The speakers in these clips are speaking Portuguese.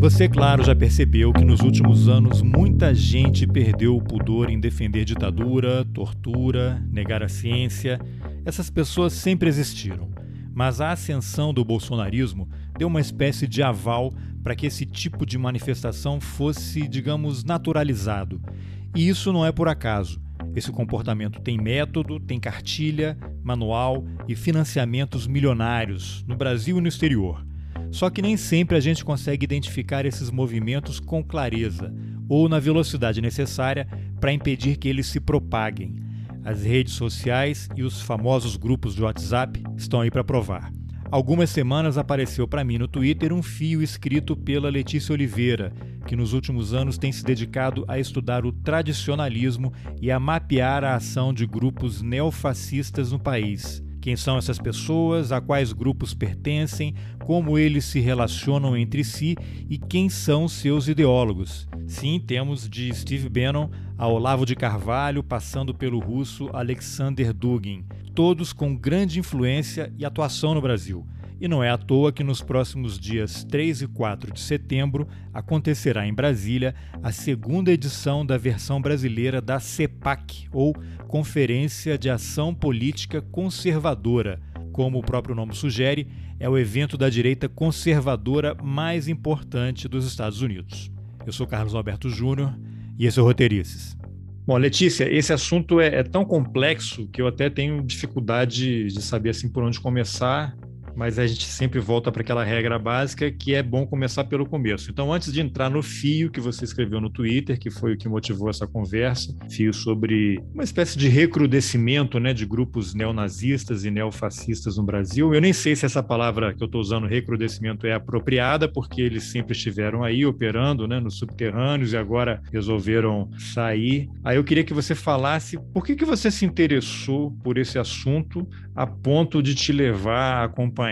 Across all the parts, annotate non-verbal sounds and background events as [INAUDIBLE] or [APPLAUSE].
Você, claro, já percebeu que nos últimos anos muita gente perdeu o pudor em defender ditadura, tortura, negar a ciência. Essas pessoas sempre existiram. Mas a ascensão do bolsonarismo deu uma espécie de aval para que esse tipo de manifestação fosse, digamos, naturalizado. E isso não é por acaso. Esse comportamento tem método, tem cartilha, manual e financiamentos milionários no Brasil e no exterior. Só que nem sempre a gente consegue identificar esses movimentos com clareza ou na velocidade necessária para impedir que eles se propaguem. As redes sociais e os famosos grupos de WhatsApp estão aí para provar. Algumas semanas apareceu para mim no Twitter um fio escrito pela Letícia Oliveira, que nos últimos anos tem se dedicado a estudar o tradicionalismo e a mapear a ação de grupos neofascistas no país. Quem são essas pessoas, a quais grupos pertencem, como eles se relacionam entre si e quem são seus ideólogos. Sim, temos de Steve Bannon a Olavo de Carvalho, passando pelo russo Alexander Dugin, todos com grande influência e atuação no Brasil. E não é à toa que nos próximos dias 3 e 4 de setembro acontecerá em Brasília a segunda edição da versão brasileira da CEPAC, ou Conferência de Ação Política Conservadora. Como o próprio nome sugere, é o evento da direita conservadora mais importante dos Estados Unidos. Eu sou Carlos Alberto Júnior e esse é o Roteirices. Bom, Letícia, esse assunto é, é, tão complexo que eu até tenho dificuldade de saber assim por onde começar mas a gente sempre volta para aquela regra básica que é bom começar pelo começo. Então, antes de entrar no fio que você escreveu no Twitter, que foi o que motivou essa conversa, fio sobre uma espécie de recrudescimento né, de grupos neonazistas e neofascistas no Brasil. Eu nem sei se essa palavra que eu estou usando, recrudescimento, é apropriada, porque eles sempre estiveram aí operando né, nos subterrâneos e agora resolveram sair. Aí eu queria que você falasse por que, que você se interessou por esse assunto a ponto de te levar a acompanhar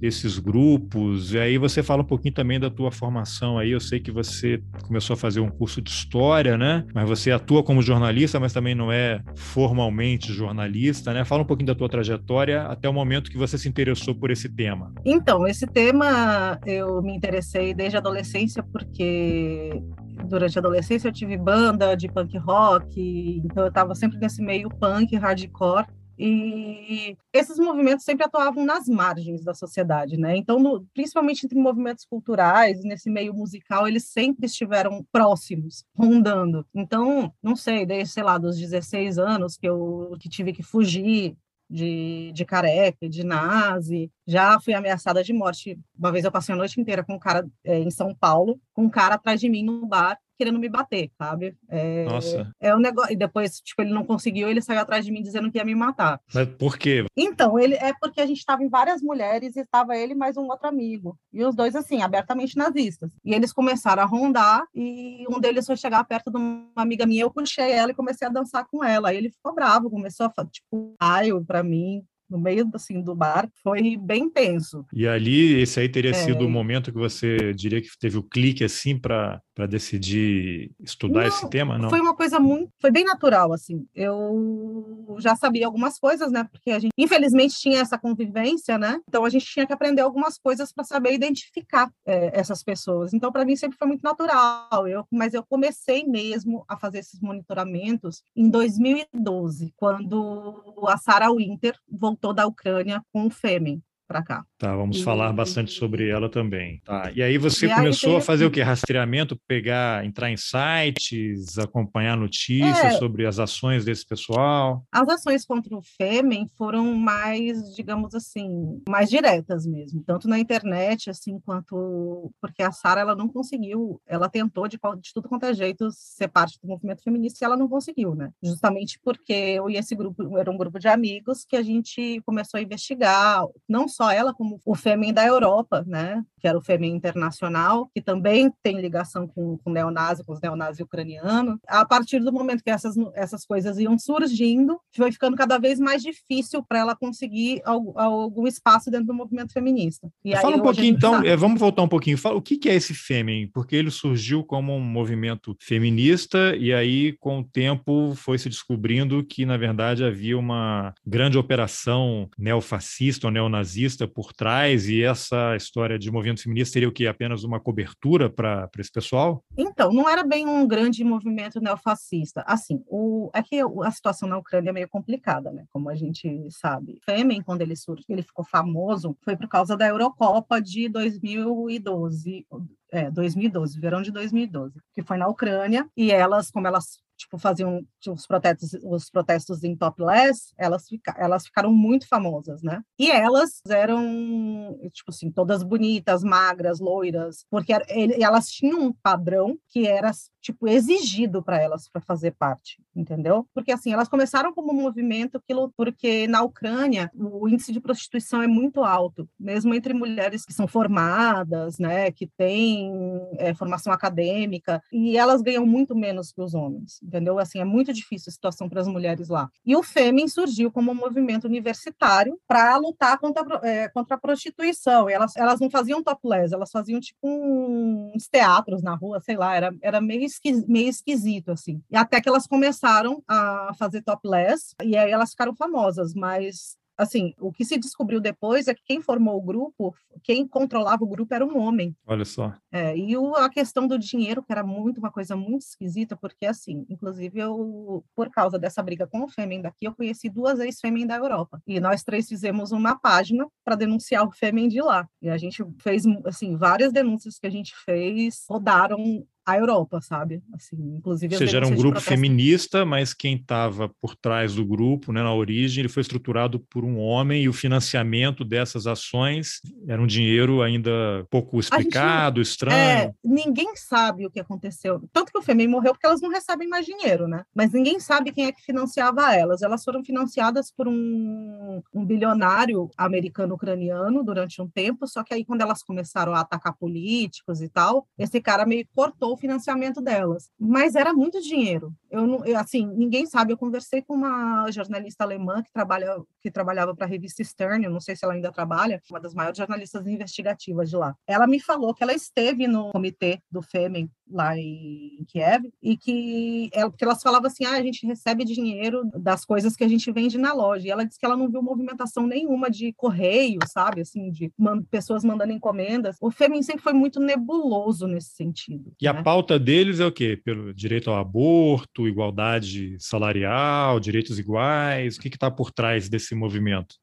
esses grupos. E aí você fala um pouquinho também da tua formação aí. Eu sei que você começou a fazer um curso de história, né? Mas você atua como jornalista, mas também não é formalmente jornalista, né? Fala um pouquinho da tua trajetória até o momento que você se interessou por esse tema. Então, esse tema eu me interessei desde a adolescência porque durante a adolescência eu tive banda de punk rock, então eu estava sempre nesse meio punk, hardcore. E esses movimentos sempre atuavam nas margens da sociedade, né? Então, no, principalmente entre movimentos culturais, nesse meio musical, eles sempre estiveram próximos, rondando. Então, não sei, desde, sei lá, dos 16 anos que eu que tive que fugir de, de careca, de nazi. Já fui ameaçada de morte. Uma vez eu passei a noite inteira com um cara é, em São Paulo, com um cara atrás de mim no bar, querendo me bater, sabe? É, Nossa. É um negócio. E depois, tipo, ele não conseguiu, ele saiu atrás de mim dizendo que ia me matar. Mas por quê? Então, ele é porque a gente estava em várias mulheres e estava ele mais um outro amigo. E os dois, assim, abertamente nazistas. E eles começaram a rondar e um deles foi chegar perto de uma amiga minha, eu puxei ela e comecei a dançar com ela. Aí ele ficou bravo, começou a, tipo, raio para mim no meio assim do bar, foi bem tenso. E ali, esse aí teria é... sido o momento que você diria que teve o clique assim para decidir estudar não, esse tema, não? Foi uma coisa muito, foi bem natural assim. Eu já sabia algumas coisas, né? Porque a gente infelizmente tinha essa convivência, né? Então a gente tinha que aprender algumas coisas para saber identificar é, essas pessoas. Então para mim sempre foi muito natural. Eu, mas eu comecei mesmo a fazer esses monitoramentos em 2012, quando a Sarah Winter voltou voltou da Ucrânia com o Fêmen para cá. Tá, vamos e... falar bastante sobre ela também. Tá. E aí você e começou a fazer o quê? Rastreamento, pegar, entrar em sites, acompanhar notícias é, sobre as ações desse pessoal? As ações contra o Fêmen foram mais, digamos assim, mais diretas mesmo, tanto na internet assim quanto porque a Sara ela não conseguiu, ela tentou de, de tudo quanto é jeito ser parte do movimento feminista e ela não conseguiu, né? Justamente porque eu e esse grupo era um grupo de amigos que a gente começou a investigar, não só ela como o FEMEN da Europa, né, que era o FEMEN internacional, que também tem ligação com, com o neonazi, com os neonazis ucranianos. A partir do momento que essas, essas coisas iam surgindo, foi ficando cada vez mais difícil para ela conseguir algum, algum, espaço dentro do movimento feminista. E Fala aí, um pouquinho, então, sabe. É, vamos voltar um pouquinho. Fala, o que, que é esse FEMEN? Porque ele surgiu como um movimento feminista e aí, com o tempo, foi se descobrindo que, na verdade, havia uma grande operação neofascista ou neonazista feminista por trás e essa história de movimento feminista seria o que? Apenas uma cobertura para esse pessoal? Então, não era bem um grande movimento neofascista. Assim, o, é que a situação na Ucrânia é meio complicada, né? Como a gente sabe. Fêmen, quando ele surgiu, ele ficou famoso, foi por causa da Eurocopa de 2012, é, 2012, verão de 2012, que foi na Ucrânia, e elas, como elas tipo, faziam os protestos, os protestos em topless, elas, fica, elas ficaram muito famosas, né? E elas eram, tipo assim, todas bonitas, magras, loiras, porque ele, elas tinham um padrão que era, tipo, exigido para elas para fazer parte, entendeu? Porque, assim, elas começaram como um movimento, aquilo, porque na Ucrânia o índice de prostituição é muito alto, mesmo entre mulheres que são formadas, né, que têm é, formação acadêmica, e elas ganham muito menos que os homens entendeu? Assim, é muito difícil a situação para as mulheres lá. E o Fêmen surgiu como um movimento universitário para lutar contra, é, contra a prostituição. E elas, elas não faziam topless, elas faziam tipo uns teatros na rua, sei lá, era, era meio, meio esquisito, assim. E até que elas começaram a fazer topless, e aí elas ficaram famosas, mas assim, o que se descobriu depois é que quem formou o grupo, quem controlava o grupo era um homem. Olha só. É, e o, a questão do dinheiro, que era muito uma coisa muito esquisita, porque assim, inclusive eu, por causa dessa briga com o Fêmen daqui, eu conheci duas ex-Fêmen da Europa. E nós três fizemos uma página para denunciar o Fêmen de lá. E a gente fez, assim, várias denúncias que a gente fez rodaram a Europa, sabe? Assim, inclusive. Ou seja, era um grupo feminista, mas quem estava por trás do grupo, né, na origem, ele foi estruturado por um homem e o financiamento dessas ações era um dinheiro ainda pouco explicado, gente, estranho. É, ninguém sabe o que aconteceu. Tanto que o Femi morreu porque elas não recebem mais dinheiro, né? Mas ninguém sabe quem é que financiava elas. Elas foram financiadas por um, um bilionário americano-ucraniano durante um tempo, só que aí quando elas começaram a atacar políticos e tal, esse cara meio cortou o financiamento delas. Mas era muito dinheiro. Eu, não, eu, assim, ninguém sabe. Eu conversei com uma jornalista alemã que trabalha que trabalhava para a revista Stern, eu não sei se ela ainda trabalha, uma das maiores jornalistas investigativas de lá. Ela me falou que ela esteve no comitê do Fêmen lá em Kiev e que ela, porque elas falavam assim, ah, a gente recebe dinheiro das coisas que a gente vende na loja. E ela disse que ela não viu movimentação nenhuma de correio, sabe, assim, de man pessoas mandando encomendas. O Fêmen sempre foi muito nebuloso nesse sentido. E né? a pauta deles é o quê? Pelo direito ao aborto, igualdade salarial, direitos iguais? O que está por trás desse movimento?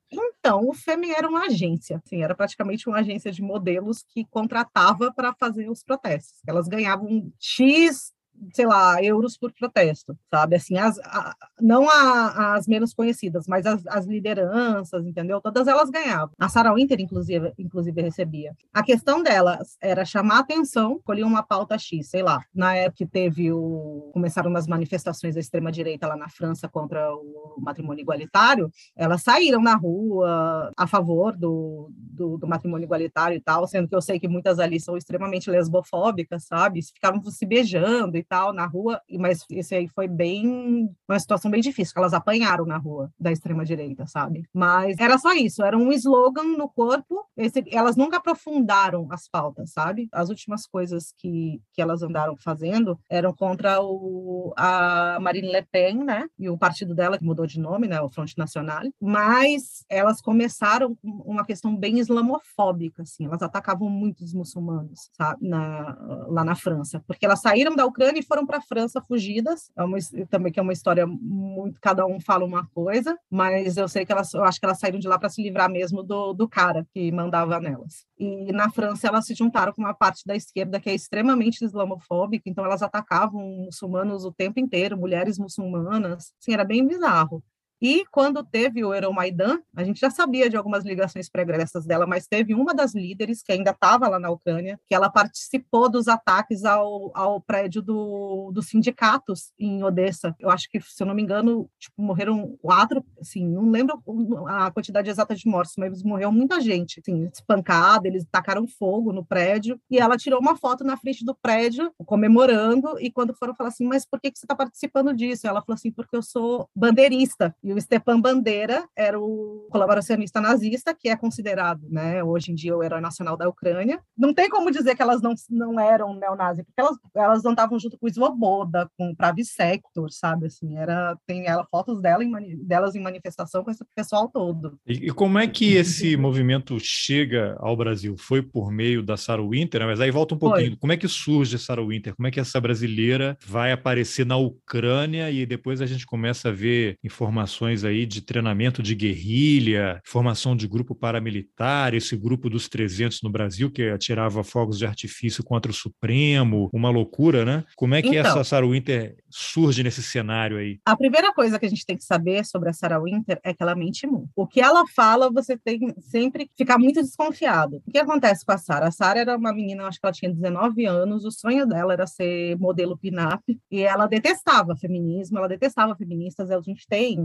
Então, o FEME era uma agência, assim, era praticamente uma agência de modelos que contratava para fazer os protestos. Elas ganhavam X sei lá, euros por protesto, sabe? Assim, as, a, não a, as menos conhecidas, mas as, as, lideranças, entendeu? Todas elas ganhavam. A Sarah Winter, inclusive, inclusive, recebia. A questão delas era chamar atenção, colher uma pauta X, sei lá. Na época que teve o... começaram as manifestações da extrema-direita lá na França contra o matrimônio igualitário, elas saíram na rua a favor do, do, do matrimônio igualitário e tal, sendo que eu sei que muitas ali são extremamente lesbofóbicas, sabe? Ficavam se beijando tal na rua, mas esse aí foi bem uma situação bem difícil, que elas apanharam na rua da extrema direita, sabe? Mas era só isso, era um slogan no corpo, esse, elas nunca aprofundaram as pautas, sabe? As últimas coisas que, que elas andaram fazendo eram contra o, a Marine Le Pen, né? E o partido dela que mudou de nome, né, o Front Nacional, mas elas começaram uma questão bem islamofóbica, assim, elas atacavam muito os muçulmanos, sabe, na, lá na França, porque elas saíram da Ucrânia e foram para a França fugidas. É uma, também que é uma história muito cada um fala uma coisa, mas eu sei que elas, eu acho que elas saíram de lá para se livrar mesmo do, do cara que mandava nelas. E na França elas se juntaram com uma parte da esquerda que é extremamente islamofóbica, então elas atacavam muçulmanos o tempo inteiro, mulheres muçulmanas. Assim, era bem bizarro. E quando teve o Euromaidan, a gente já sabia de algumas ligações pregressas dela, mas teve uma das líderes que ainda estava lá na Ucrânia, que ela participou dos ataques ao, ao prédio do, dos sindicatos em Odessa. Eu acho que, se eu não me engano, tipo, morreram quatro, assim, não lembro a quantidade exata de mortos, mas morreu muita gente, assim, espancada, eles tacaram fogo no prédio, e ela tirou uma foto na frente do prédio, comemorando, e quando foram falar assim, mas por que, que você está participando disso? Ela falou assim, porque eu sou bandeirista, e E o Stepan Bandeira era o colaboracionista nazista, que é considerado, né, hoje em dia, o herói nacional da Ucrânia. Não tem como dizer que elas não, não eram neonazis, porque elas, elas não estavam junto com o Svoboda, com o Pravi Sector, sabe? Assim, era, tem ela, fotos dela em, delas em manifestação com esse pessoal todo. E, e como é que esse [LAUGHS] movimento chega ao Brasil? Foi por meio da Sarah Winter, né? mas aí volta um pouquinho. Foi. Como é que surge Sarah Winter? Como é que essa brasileira vai aparecer na Ucrânia e depois a gente começa a ver informações aí de treinamento de guerrilha, formação de grupo paramilitar, esse grupo dos 300 no Brasil que atirava fogos de artifício contra o Supremo, uma loucura, né? Como é que então, essa Sarah Winter surge nesse cenário aí? A primeira coisa que a gente tem que saber sobre a Sarah Winter é que ela mente muito. O que ela fala, você tem sempre que ficar muito desconfiado. O que acontece com a Sarah? A Sarah era uma menina, acho que ela tinha 19 anos, o sonho dela era ser modelo pin-up e ela detestava feminismo, ela detestava feministas. A gente tem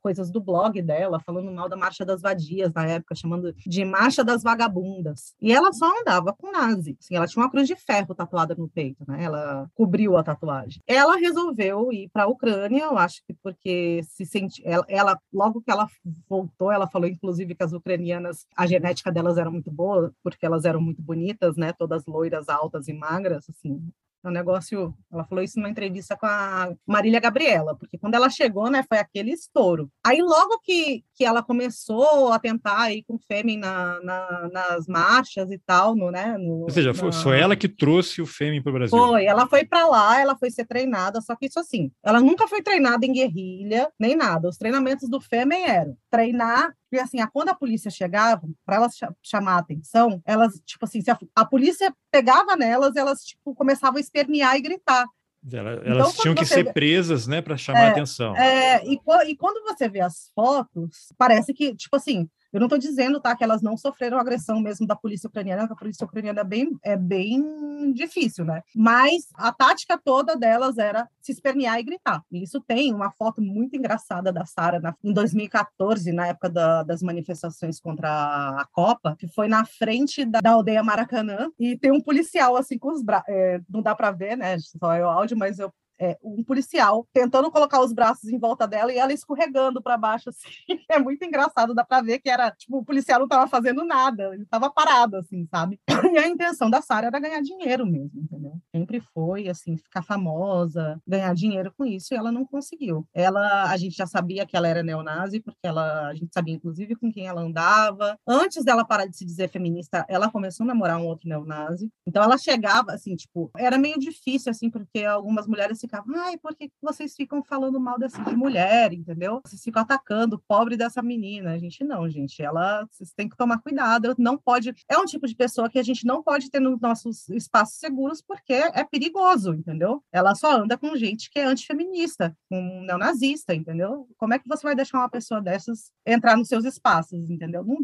coisas do blog dela falando mal da Marcha das Vadias na época, chamando de Marcha das Vagabundas. E ela só andava com nazi. Assim, ela tinha uma cruz de ferro tatuada no peito, né? Ela cobriu a tatuagem. Ela resolveu ir para a Ucrânia, eu acho que porque se sente, ela, ela, logo que ela voltou, ela falou inclusive que as ucranianas, a genética delas era muito boa, porque elas eram muito bonitas, né? Todas loiras, altas e magras, assim, é um negócio. Ela falou isso numa entrevista com a Marília Gabriela, porque quando ela chegou, né, foi aquele estouro. Aí, logo que, que ela começou a tentar ir com o Fêmen na, na, nas marchas e tal, no, né? No, Ou seja, foi, foi ela que trouxe o Fêmen para o Brasil. Foi, ela foi para lá, ela foi ser treinada, só que isso assim, ela nunca foi treinada em guerrilha, nem nada. Os treinamentos do Fêmen eram treinar porque, assim, a, quando a polícia chegava, para elas ch chamar a atenção, elas, tipo assim, se a, a, polícia pegava nelas, elas, tipo, começavam a espernear e gritar. Elas, então, tinham que ser vê... presas, né, para chamar é, a atenção. É, e, e quando você vê as fotos, parece que, tipo assim, eu não estou dizendo, tá, que elas não sofreram agressão mesmo da polícia ucraniana, que a polícia ucraniana é bem, é bem difícil, né? Mas a tática toda delas era se espernear e gritar. E isso tem uma foto muito engraçada da Sara em 2014, na época da, das manifestações contra a Copa, que foi na frente da, da aldeia Maracanã, e tem um policial assim com os braços, é, não dá para ver, né? Só é o áudio, mas eu é, um policial tentando colocar os braços em volta dela e ela escorregando para baixo, [LAUGHS] assim. É muito engraçado, dá para ver que era, tipo, o policial não estava fazendo nada, ele estava parado, assim, sabe? [CLEARS THROAT] E a intenção da Sara era ganhar dinheiro mesmo, entendeu? Sempre foi, assim, ficar famosa, ganhar dinheiro com isso, e ela não conseguiu. Ela, a gente já sabia que ela era neonazi, porque ela, a gente sabia, inclusive, com quem ela andava. Antes dela parar de se dizer feminista, ela começou a namorar um outro neonazi. Então, ela chegava, assim, tipo, era meio difícil, assim, porque algumas mulheres se ficavam, ai, por que vocês ficam falando mal dessa de mulher, entendeu? Vocês ficam atacando o pobre dessa menina. A gente não, gente, ela, vocês têm que tomar cuidado, não pode, é um tipo de pessoa que a gente não pode ter nos nossos espaços seguros porque é perigoso, entendeu? Ela só anda com gente que é antifeminista, com neonazista, entendeu? Como é que você vai deixar uma pessoa dessas entrar nos seus espaços, entendeu? Não,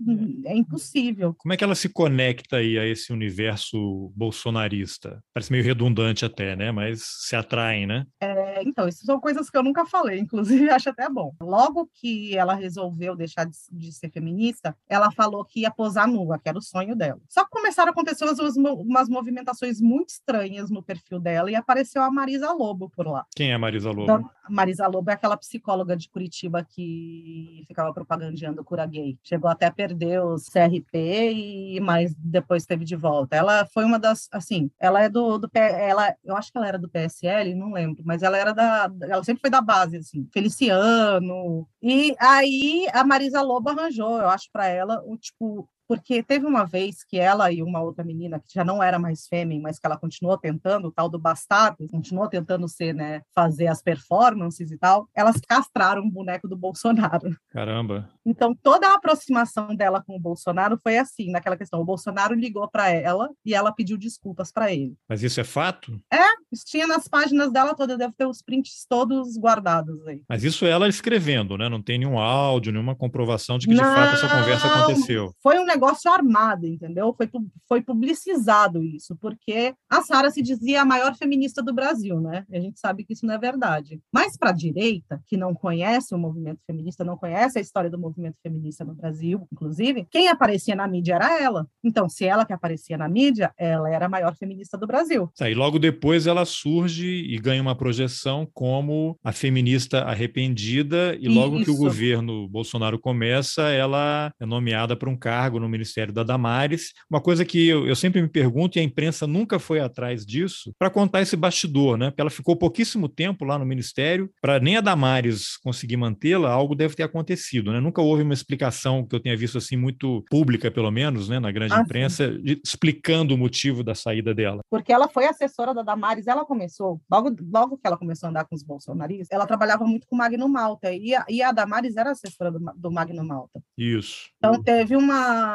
é. é impossível. Como é que ela se conecta aí a esse universo bolsonarista? Parece meio redundante até, né? Mas se atraem, né? Né? É, então, isso são coisas que eu nunca falei, inclusive [LAUGHS] acho até bom. Logo que ela resolveu deixar de, de, ser feminista, ela falou que ia posar nua, que era o sonho dela. Só que começaram a acontecer umas, umas movimentações muito estranhas no perfil dela e apareceu a Marisa Lobo por lá. Quem é a Marisa Lobo? Então, Marisa Lobo é aquela psicóloga de Curitiba que ficava propagandeando cura gay. Chegou até a perder os CRP, e, mas depois teve de volta. Ela foi uma das, assim, ela é do, do ela, eu acho que ela era do PSL, não lembro, mas ela era da, ela sempre foi da base, assim, Feliciano. E aí a Marisa Lobo arranjou, eu acho, para ela, o tipo, porque teve uma vez que ela e uma outra menina, que já não era mais fêmea, mas que ela continuou tentando, o tal do bastardo, continuou tentando ser, né, fazer as performances e tal, elas castraram o boneco do Bolsonaro. Caramba. Então, toda a aproximação dela com o Bolsonaro foi assim, naquela questão, o Bolsonaro ligou para ela e ela pediu desculpas para ele. Mas isso é fato? É, isso tinha nas páginas dela toda, deve ter os prints todos guardados aí. Mas isso ela escrevendo, né? Não tem nenhum áudio, nenhuma comprovação de que não, de fato essa conversa aconteceu. Foi um negócio armado, entendeu? Foi, foi publicizado isso, porque a Sara se dizia a maior feminista do Brasil, né? E a gente sabe que isso não é verdade. Mas para a direita, que não conhece o movimento feminista, não conhece a história do movimento feminista no Brasil, inclusive, quem aparecia na mídia era ela. Então, se ela que aparecia na mídia, ela era a maior feminista do Brasil. E logo depois ela surge e ganha uma projeção como a feminista arrependida, e logo isso. que o governo Bolsonaro começa, ela é nomeada para um cargo no Ministério da Damares. Uma coisa que eu, eu sempre me pergunto, e a imprensa nunca foi atrás disso, para contar esse bastidor, né? Porque ela ficou pouquíssimo tempo lá no Ministério, para nem a Damares conseguir mantê-la, algo deve ter acontecido, né? Nunca houve uma explicação que eu tenha visto assim muito pública, pelo menos, né, na grande ah, imprensa, de, explicando o motivo da saída dela. Porque ela foi assessora da Damares, ela começou, logo, logo que ela começou a andar com os bolsonaristas, ela trabalhava muito com o Magno Malta, e a, e a Damares era assessora do, do Magno Malta. Isso. Então teve uma,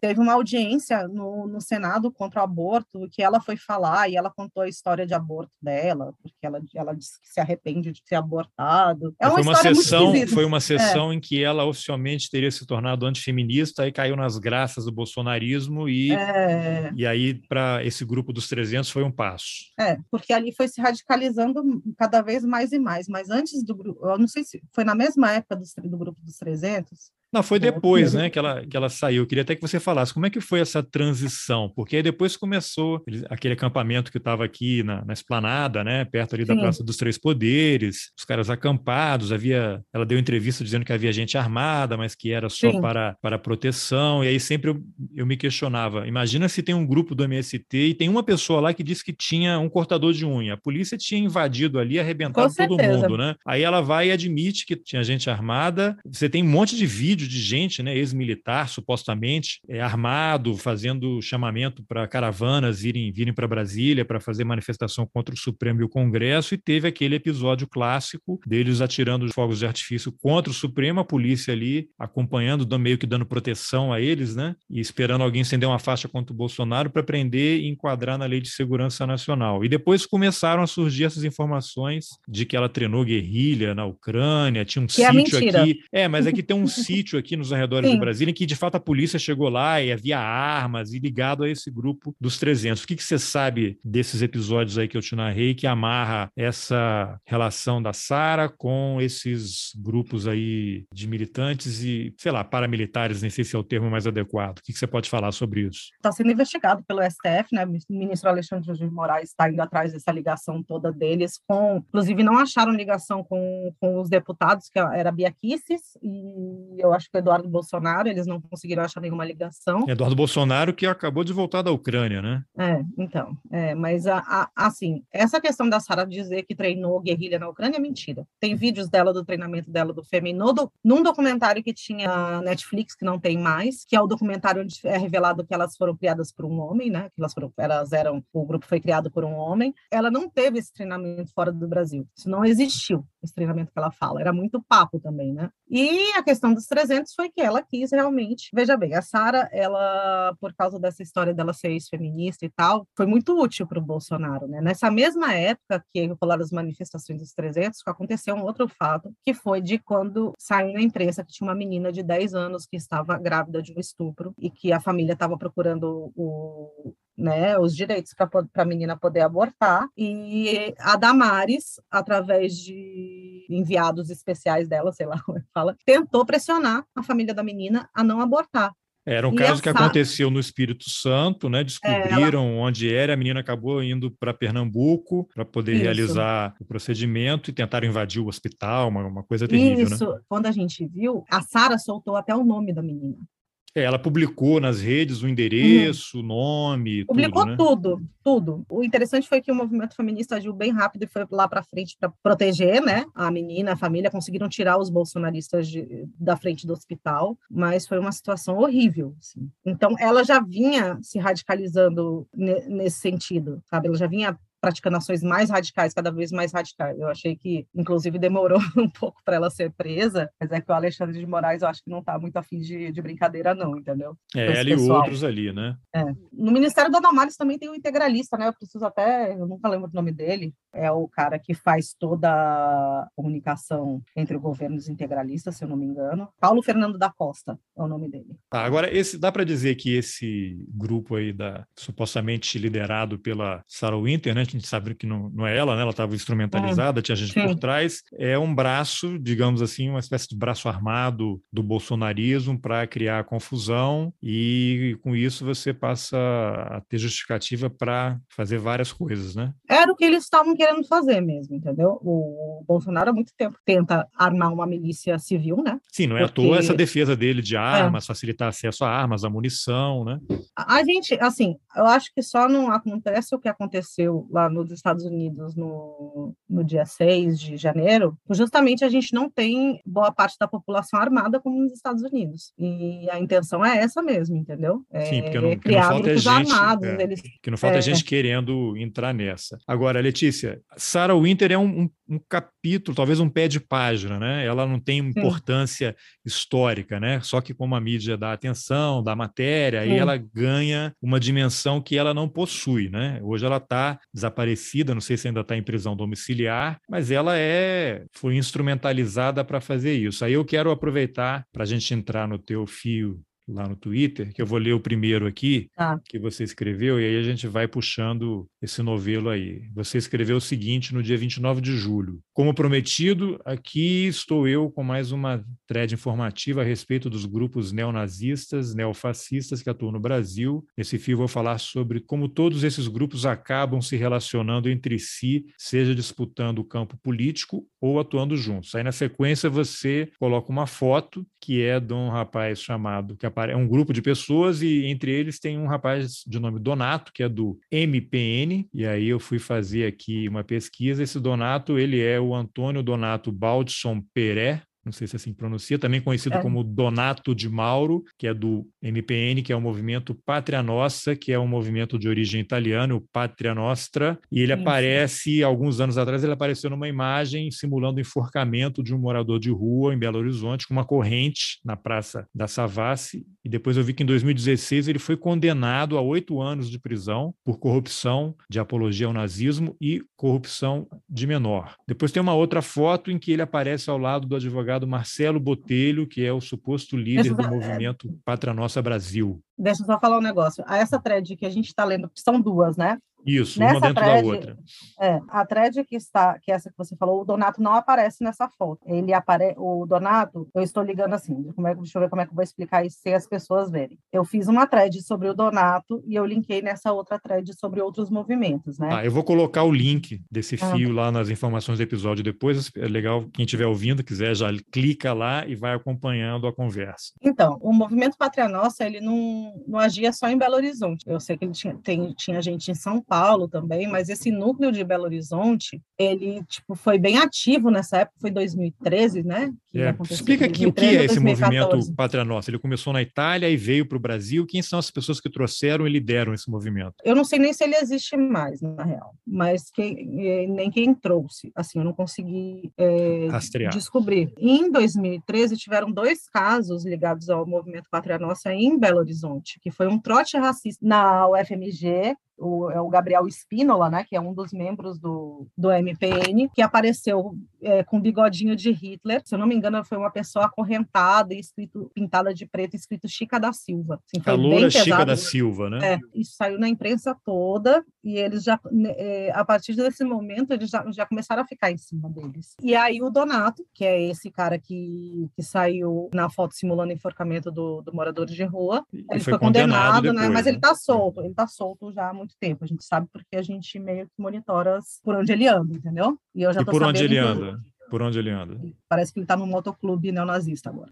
teve uma audiência no, no Senado contra o aborto, que ela foi falar e ela contou a história de aborto dela, porque ela, ela disse que se arrepende de ter abortado. É uma, foi uma sessão, foi uma sessão é. em que ela oficialmente teria se tornado antifeminista e caiu nas graças do bolsonarismo e, é. e aí para esse grupo dos 300 foi um passo. É, porque ali foi se radicalizando cada vez mais e mais, mas antes do grupo, eu não sei se foi na mesma época do, do grupo dos 300, não, foi depois, né, que ela, que ela saiu. Eu queria até que você falasse como é que foi essa transição, porque aí depois começou aquele acampamento que estava aqui na, na esplanada, né, perto ali da Sim. Praça dos Três Poderes, os caras acampados, havia, ela deu entrevista dizendo que havia gente armada, mas que era só para, para proteção, e aí sempre eu, eu me questionava, imagina se tem um grupo do MST e tem uma pessoa lá que disse que tinha um cortador de unha, a polícia tinha invadido ali, arrebentado todo mundo, né? Aí ela vai e admite que tinha gente armada, você tem um monte de vídeo vídeo de gente, né, ex-militar, supostamente, é, armado, fazendo chamamento para caravanas irem, virem para Brasília para fazer manifestação contra o Supremo e o Congresso, e teve aquele episódio clássico deles atirando fogos de artifício contra o Supremo, a polícia ali acompanhando, meio que dando proteção a eles, né, e esperando alguém acender uma faixa contra o Bolsonaro para prender e enquadrar na Lei de Segurança Nacional. E depois começaram a surgir essas informações de que ela treinou guerrilha na Ucrânia, tinha um que é sítio é aqui. É, mas aqui tem um sítio [LAUGHS] sítio aqui nos arredores Sim. de Brasília, em que de fato a polícia chegou lá e havia armas e ligado a esse grupo dos 300. O que, que você sabe desses episódios aí que eu te narrei que amarra essa relação da Sara com esses grupos aí de militantes e, sei lá, paramilitares, nem sei se é o termo mais adequado. O que, que você pode falar sobre isso? Está sendo investigado pelo STF, né? O ministro Alexandre de Moraes está indo atrás dessa ligação toda deles com, inclusive não acharam ligação com, com os deputados, que era Bia Kicis, e eu acho acho que o Eduardo Bolsonaro, eles não conseguiram achar nenhuma ligação. Eduardo Bolsonaro que acabou de voltar da Ucrânia, né? É, então, é, mas a, a, assim, essa questão da Sara dizer que treinou guerrilha na Ucrânia é mentira. Tem vídeos dela do treinamento dela do FEMI no do, num documentário que tinha Netflix, que não tem mais, que é o documentário onde é revelado que elas foram criadas por um homem, né? Que elas foram, elas eram, o grupo foi criado por um homem. Ela não teve esse treinamento fora do Brasil. Isso não existiu, esse treinamento que ela fala. Era muito papo também, né? E a questão dos 300 foi que ela quis realmente. Veja bem, a Sara, ela, por causa dessa história dela ser ex-feminista e tal, foi muito útil para o Bolsonaro, né? Nessa mesma época que rolaram as manifestações dos 300, aconteceu um outro fato, que foi de quando saiu na imprensa que tinha uma menina de 10 anos que estava grávida de um estupro e que a família estava procurando o, né, os direitos para a menina poder abortar, e a Damares, através de enviados especiais dela, sei lá [LAUGHS] como é fala, tentou pressionar a família da menina a não abortar. Era um e caso que aconteceu no Espírito Santo, né? Descobriram ela... onde era, a menina acabou indo para Pernambuco para poder Isso. realizar o procedimento e tentaram invadir o hospital, uma, uma coisa terrível, Isso. né? Quando a gente viu, a Sara soltou até o nome da menina. É, ela publicou nas redes o endereço, uhum. o nome, publicou tudo, né? tudo, tudo. O interessante foi que o movimento feminista agiu bem rápido e foi lá para frente para proteger, né, a menina, a família, conseguiram tirar os bolsonaristas de, da frente do hospital, mas foi uma situação horrível. Assim. Então, ela já vinha se radicalizando nesse sentido, sabe? Ela já vinha praticando ações mais radicais, cada vez mais radicais. Eu achei que, inclusive, demorou [LAUGHS] um pouco para ela ser presa, mas é que o Alexandre de Moraes eu acho que não está muito afim de, de brincadeira, não, entendeu? É, ela e outros ali, né? É. No Ministério da Damares também tem o integralista, né? Eu preciso até, eu nunca lembro o nome dele, é o cara que faz toda a comunicação entre o governo e os integralistas, se eu não me engano. Paulo Fernando da Costa é o nome dele. Tá, agora, esse, dá para dizer que esse grupo aí, da, supostamente liderado pela Sarah Winter, né? A gente sabe que não, não é ela, né? Ela estava instrumentalizada, é, tinha gente sim. por trás. É um braço, digamos assim, uma espécie de braço armado do bolsonarismo para criar confusão e com isso você passa a ter justificativa para fazer várias coisas, né? Era o que eles estavam querendo fazer mesmo, entendeu? O Bolsonaro há muito tempo tenta armar uma milícia civil, né? Sim, não é Porque... à toa essa defesa dele de armas, é. facilitar acesso a armas, a munição, né? A gente, assim, eu acho que só não acontece o que aconteceu lá nos Estados Unidos no, no dia 6 de janeiro, justamente a gente não tem boa parte da população armada como nos Estados Unidos. E a intenção é essa mesmo, entendeu? É, Sim, porque não, criar não falta gente, armados. É, eles, que não falta é, gente querendo entrar nessa. Agora, Letícia, Sarah Winter é um, um, um, capítulo, talvez um pé de página, né? Ela não tem importância Sim. histórica, né? Só que como a mídia dá atenção, dá matéria, aí ela ganha uma dimensão que ela não possui, né? Hoje ela está desaparecida, não sei se ainda está em prisão domiciliar, mas ela é foi instrumentalizada para fazer isso. Aí eu quero aproveitar para a gente entrar no teu fio lá no Twitter, que eu vou ler o primeiro aqui, ah. que você escreveu, e aí a gente vai puxando esse novelo aí. Você escreveu o seguinte no dia 29 de julho. Como prometido, aqui estou eu com mais uma thread informativa a respeito dos grupos neonazistas, neofascistas que atuam no Brasil. Nesse fio eu vou falar sobre como todos esses grupos acabam se relacionando entre si, seja disputando o campo político ou atuando juntos. Aí na sequência você coloca uma foto que é de um rapaz chamado, que é um grupo de pessoas e entre eles tem um rapaz de nome Donato, que é do MPN, e aí eu fui fazer aqui uma pesquisa. Esse Donato, ele é o Antônio Donato Baldson Peré, não sei se assim pronuncia, também conhecido é. como Donato de Mauro, que é do MPN, que é o movimento Pátria Nossa, que é um movimento de origem italiana, o Pátria Nostra, e ele Isso. aparece, alguns anos atrás, ele apareceu numa imagem simulando o enforcamento de um morador de rua em Belo Horizonte com uma corrente na Praça da Savassi, e depois eu vi que em 2016 ele foi condenado a oito anos de prisão por corrupção de apologia ao nazismo e corrupção de menor. Depois tem uma outra foto em que ele aparece ao lado do advogado advogado Marcelo Botelho, que é o suposto líder do movimento Pátria Nossa Brasil. Deixa eu só falar um negócio. Essa thread que a gente está lendo, são duas, né? Isso, nessa uma dentro thread, da outra. É, a thread que está, que é essa que você falou, o Donato não aparece nessa foto. Ele aparece, o Donato, eu estou ligando assim, como é, deixa eu ver como é que eu vou explicar isso sem as pessoas verem. Eu fiz uma thread sobre o Donato e eu linkei nessa outra thread sobre outros movimentos, né? Ah, eu vou colocar o link desse ah. fio ah. lá nas informações do episódio depois. É legal, quem estiver ouvindo, quiser, já clica lá e vai acompanhando a conversa. Então, o movimento Pátria Nossa, ele não, não agia só em Belo Horizonte. Eu sei que ele tinha, tem, tinha gente em São Paulo também, mas esse núcleo de Belo Horizonte, ele tipo foi bem ativo nessa época, foi 2013, né? É. Explica aqui 2013, o que é esse 2014. movimento Pátria Nossa. Ele começou na Itália e veio para o Brasil. Quem são as pessoas que trouxeram e lideram esse movimento? Eu não sei nem se ele existe mais, na real, mas quem, eh, nem quem trouxe. Assim, eu não consegui é, descobrir. Em 2013 tiveram dois casos ligados ao movimento Pátria Nossa em Belo Horizonte, que foi um trote racista na UFMG o, é o Gabriel Spínola, né, que é um dos membros do, do MPN, que apareceu é, com bigodinho de Hitler. Se eu não me engano, foi uma pessoa acorrentada e escrito, pintada de preto, escrito Chica da Silva. Assim, a Loura Chica da Silva, né? É, isso saiu na imprensa toda e eles já, né, é, a partir desse momento, eles já, já começaram a ficar em cima deles. E aí o Donato, que é esse cara que, que saiu na foto simulando o enforcamento do, do morador de rua, ele, ele foi, foi, condenado, condenado né? Mas ele está solto, ele está solto já há muito tempo. A gente sabe porque a gente meio que monitora por onde ele anda, entendeu? E eu já e por onde ele anda? Por onde ele anda? Parece que ele está no motoclube neonazista agora.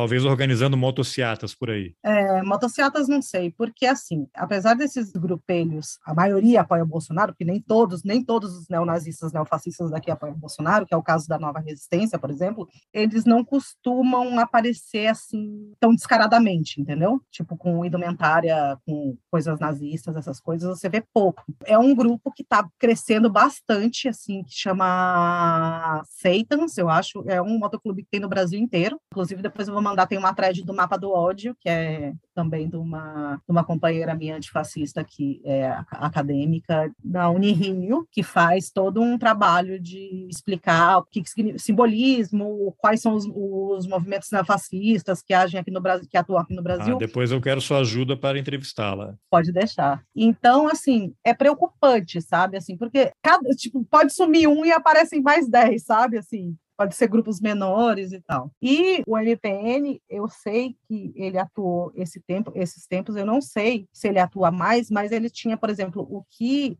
Talvez organizando motociatas por aí. É, motociatas não sei, porque assim, apesar desses grupelhos, a maioria apoia o Bolsonaro, porque nem todos, nem todos os neonazistas, neofascistas daqui apoiam o Bolsonaro, que é o caso da Nova Resistência, por exemplo, eles não costumam aparecer assim tão descaradamente, entendeu? Tipo com indumentária, com coisas nazistas, essas coisas, você vê pouco. É um grupo que está crescendo bastante, assim, que chama Satans, eu acho, é um motoclube que tem no Brasil inteiro. Inclusive, depois eu vou mandar, tem uma thread do Mapa do Ódio, que é também de uma, de uma companheira minha antifascista, que é acadêmica da Unirio, que faz todo um trabalho de explicar o que, que simbolismo, quais são os, os movimentos fascistas que agem aqui no Brasil, que atuam aqui no Brasil. Ah, depois eu quero sua ajuda para entrevistá-la. Pode deixar. Então, assim, é preocupante, sabe? Assim, porque cada, tipo, pode sumir um e aparecem mais dez, sabe? Assim, pode ser grupos menores e tal. E o MPN, eu sei que ele atuou esse tempo, esses tempos, eu não sei se ele atua mais, mas ele tinha, por exemplo, o que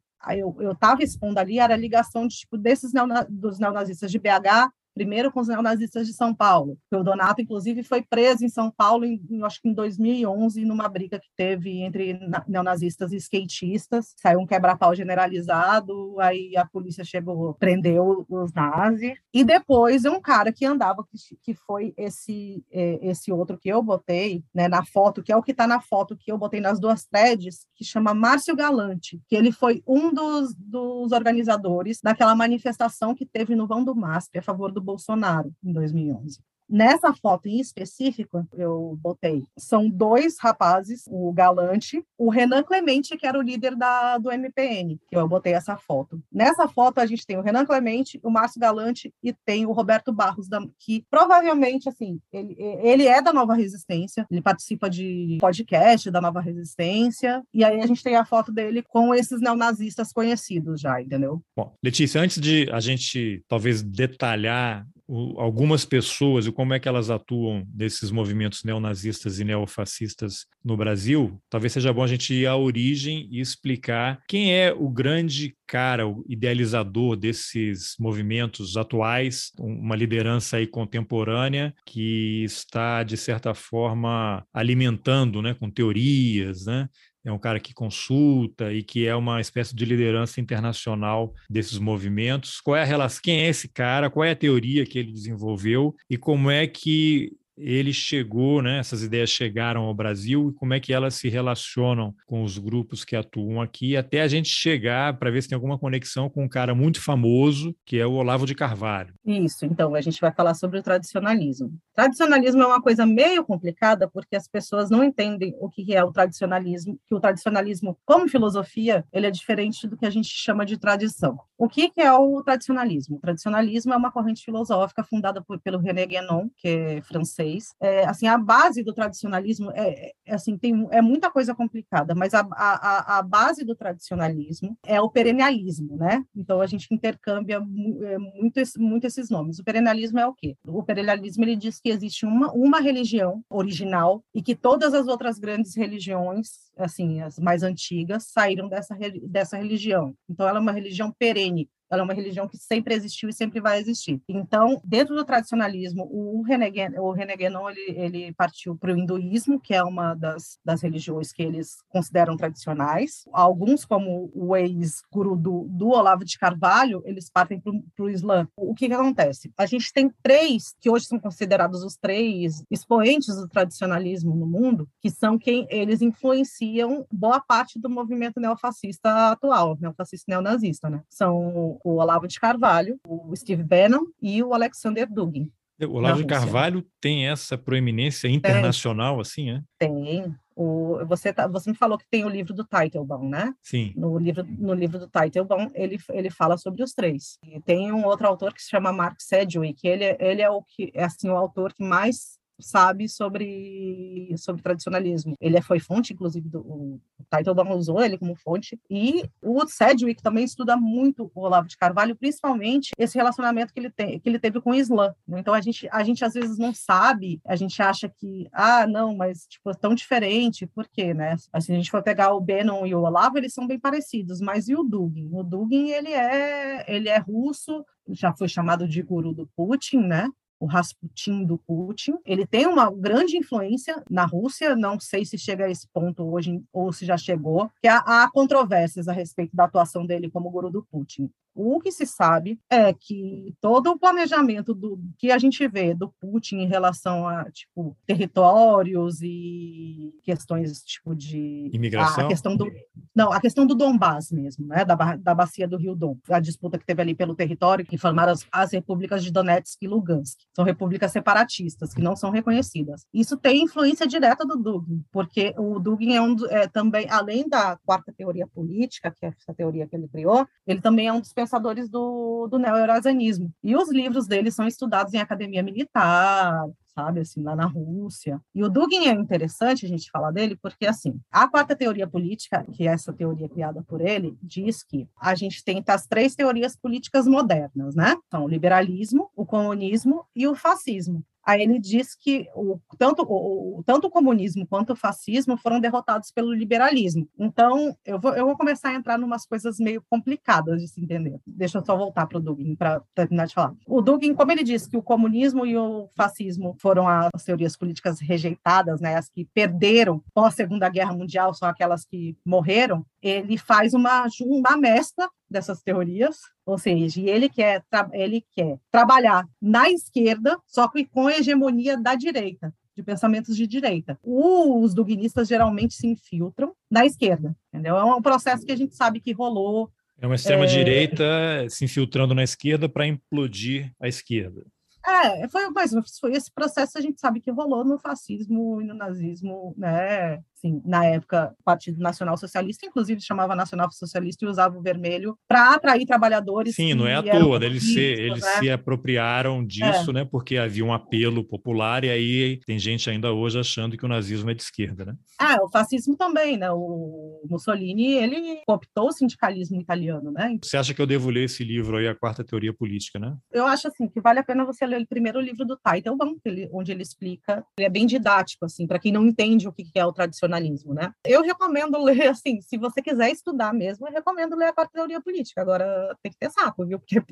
eu estava expondo ali era a ligação de, tipo, desses dos neonazistas de BH primeiro com os neonazistas de São Paulo. O Donato, inclusive, foi preso em São Paulo, em, acho que em 2011, numa briga que teve entre neonazistas e skatistas. Saiu um quebra-pau generalizado, aí a polícia chegou, prendeu os nazis. E depois um cara que andava, que, que foi esse, é, esse outro que eu botei né, na foto, que é o que está na foto que eu botei nas duas threads, que chama Márcio Galante, que ele foi um dos, dos organizadores daquela manifestação que teve no Vão do MASP a favor do Bolsonaro em 2011. Nessa foto em específico, eu botei, são dois rapazes, o Galante, o Renan Clemente, que era o líder da, do MPN, que eu botei essa foto. Nessa foto, a gente tem o Renan Clemente, o Márcio Galante e tem o Roberto Barros, da, que provavelmente, assim, ele, ele é da Nova Resistência, ele participa de podcast da Nova Resistência, e aí a gente tem a foto dele com esses neonazistas conhecidos já, entendeu? Bom, Letícia, antes de a gente talvez detalhar algumas pessoas e como é que elas atuam nesses movimentos neonazistas e neofascistas no Brasil, talvez seja bom a gente ir à origem e explicar quem é o grande cara, o idealizador desses movimentos atuais, uma liderança aí contemporânea que está, de certa forma, alimentando né, com teorias, né, é um cara que consulta e que é uma espécie de liderança internacional desses movimentos. Qual é a relação? Quem é esse cara? Qual é a teoria que ele desenvolveu e como é que ele chegou, né, essas ideias chegaram ao Brasil e como é que elas se relacionam com os grupos que atuam aqui, até a gente chegar para ver se tem alguma conexão com um cara muito famoso, que é o Olavo de Carvalho. Isso, então a gente vai falar sobre o tradicionalismo. Tradicionalismo é uma coisa meio complicada porque as pessoas não entendem o que é o tradicionalismo, que o tradicionalismo, como filosofia, ele é diferente do que a gente chama de tradição. O que é o tradicionalismo? O tradicionalismo é uma corrente filosófica fundada por, pelo René Guénon, que é francês, é, assim, a base do tradicionalismo é, é, assim, tem, é muita coisa complicada, mas a, a, a base do tradicionalismo é o perennialismo, né? Então a gente intercâmbia é, muito, muito esses nomes. O perennialismo é o quê? O perennialismo ele diz que existe uma, uma religião original e que todas as outras grandes religiões, assim, as mais antigas, saíram dessa, dessa religião. Então ela é uma religião perene, ela é uma religião que sempre existiu e sempre vai existir. Então, dentro do tradicionalismo, o René, o René ele, ele partiu para o hinduísmo, que é uma das, das religiões que eles consideram tradicionais. Alguns, como o ex-guru do, do Olavo de Carvalho, eles partem para o Islã. O que, que acontece? A gente tem três, que hoje são considerados os três expoentes do tradicionalismo no mundo, que são quem eles influenciam boa parte do movimento neofascista atual, neofascista neonazista, né? São o Olavo de Carvalho, o Steve Bannon e o Alexander Dugin. O Olavo de Carvalho tem essa proeminência internacional, tem. assim, é? Tem. O, você, tá, você me falou que tem o livro do Teitelbaum, né? Sim. No livro, no livro do Teitelbaum, ele, ele fala sobre os três. E tem um outro autor que se chama Mark Sedgwick, ele, ele é o que é assim o autor que mais sabe sobre, sobre tradicionalismo. Ele foi fonte, inclusive, do o Teitelbaum usou ele como fonte. E o Sedgwick também estuda muito o Olavo de Carvalho, principalmente esse relacionamento que ele, tem, que ele teve com o Islã. Então, a gente, a gente às vezes não sabe, a gente acha que, ah, não, mas tipo, é tão diferente, por quê, né? Assim, se a gente for pegar o Bannon e o Olavo, eles são bem parecidos, mas e o Dugin? O Dugin, ele é, ele é russo, já foi chamado de guru do Putin, né? O Rasputin do Putin. Ele tem uma grande influência na Rússia, não sei se chega a esse ponto hoje ou se já chegou, que há, há controvérsias a respeito da atuação dele como guru do Putin. O que se sabe é que todo o planejamento do que a gente vê do Putin em relação a tipo territórios e questões tipo de imigração, a questão do não, a questão do Donbás mesmo, né, da, da bacia do Rio Don, a disputa que teve ali pelo território que formaram as, as repúblicas de Donetsk e Lugansk. São repúblicas separatistas que não são reconhecidas. Isso tem influência direta do Dugin, porque o Dugin é um é, também além da quarta teoria política, que é essa teoria que ele criou, ele também é um dos pensadores do, do neo-eurasianismo. E os livros dele são estudados em academia militar, sabe, assim, lá na Rússia. E o Dugin é interessante a gente falar dele porque, assim, a quarta teoria política, que é essa teoria criada por ele, diz que a gente tem as três teorias políticas modernas, né? São o liberalismo, o comunismo e o fascismo. Aí ele diz que o, tanto, o, tanto o comunismo quanto o fascismo foram derrotados pelo liberalismo. Então, eu vou, eu vou começar a entrar em umas coisas meio complicadas de se entender. Deixa eu só voltar para o Dugin, para terminar de falar. O Dugin, como ele diz que o comunismo e o fascismo foram as teorias políticas rejeitadas, né, as que perderam pós-Segunda Guerra Mundial, são aquelas que morreram, ele faz uma, uma mescla dessas teorias, ou seja, ele quer, ele quer trabalhar na esquerda, só que com a hegemonia da direita, de pensamentos de direita. Os duguinistas geralmente se infiltram na esquerda, entendeu? É um processo que a gente sabe que rolou. É uma extrema-direita é... se infiltrando na esquerda para implodir a esquerda. É, foi, mas foi esse processo a gente sabe que rolou no fascismo e no nazismo, né? Assim, na época, o Partido Nacional Socialista, inclusive chamava Nacional Socialista e usava o vermelho para atrair trabalhadores. Sim, não é à toa, eles, se, eles né? se apropriaram disso, é. né? Porque havia um apelo popular e aí tem gente ainda hoje achando que o nazismo é de esquerda, né? Ah, o fascismo também, né? O Mussolini, ele cooptou o sindicalismo italiano, né? Você acha que eu devo ler esse livro aí, A Quarta Teoria Política, né? Eu acho, assim, que vale a pena você ler o primeiro livro do Teitelbaum, onde ele explica, ele é bem didático, assim, para quem não entende o que é o tradicional jornalismo, né? Eu recomendo ler, assim, se você quiser estudar mesmo, eu recomendo ler a quarta teoria política. Agora, tem que ter saco, viu? Porque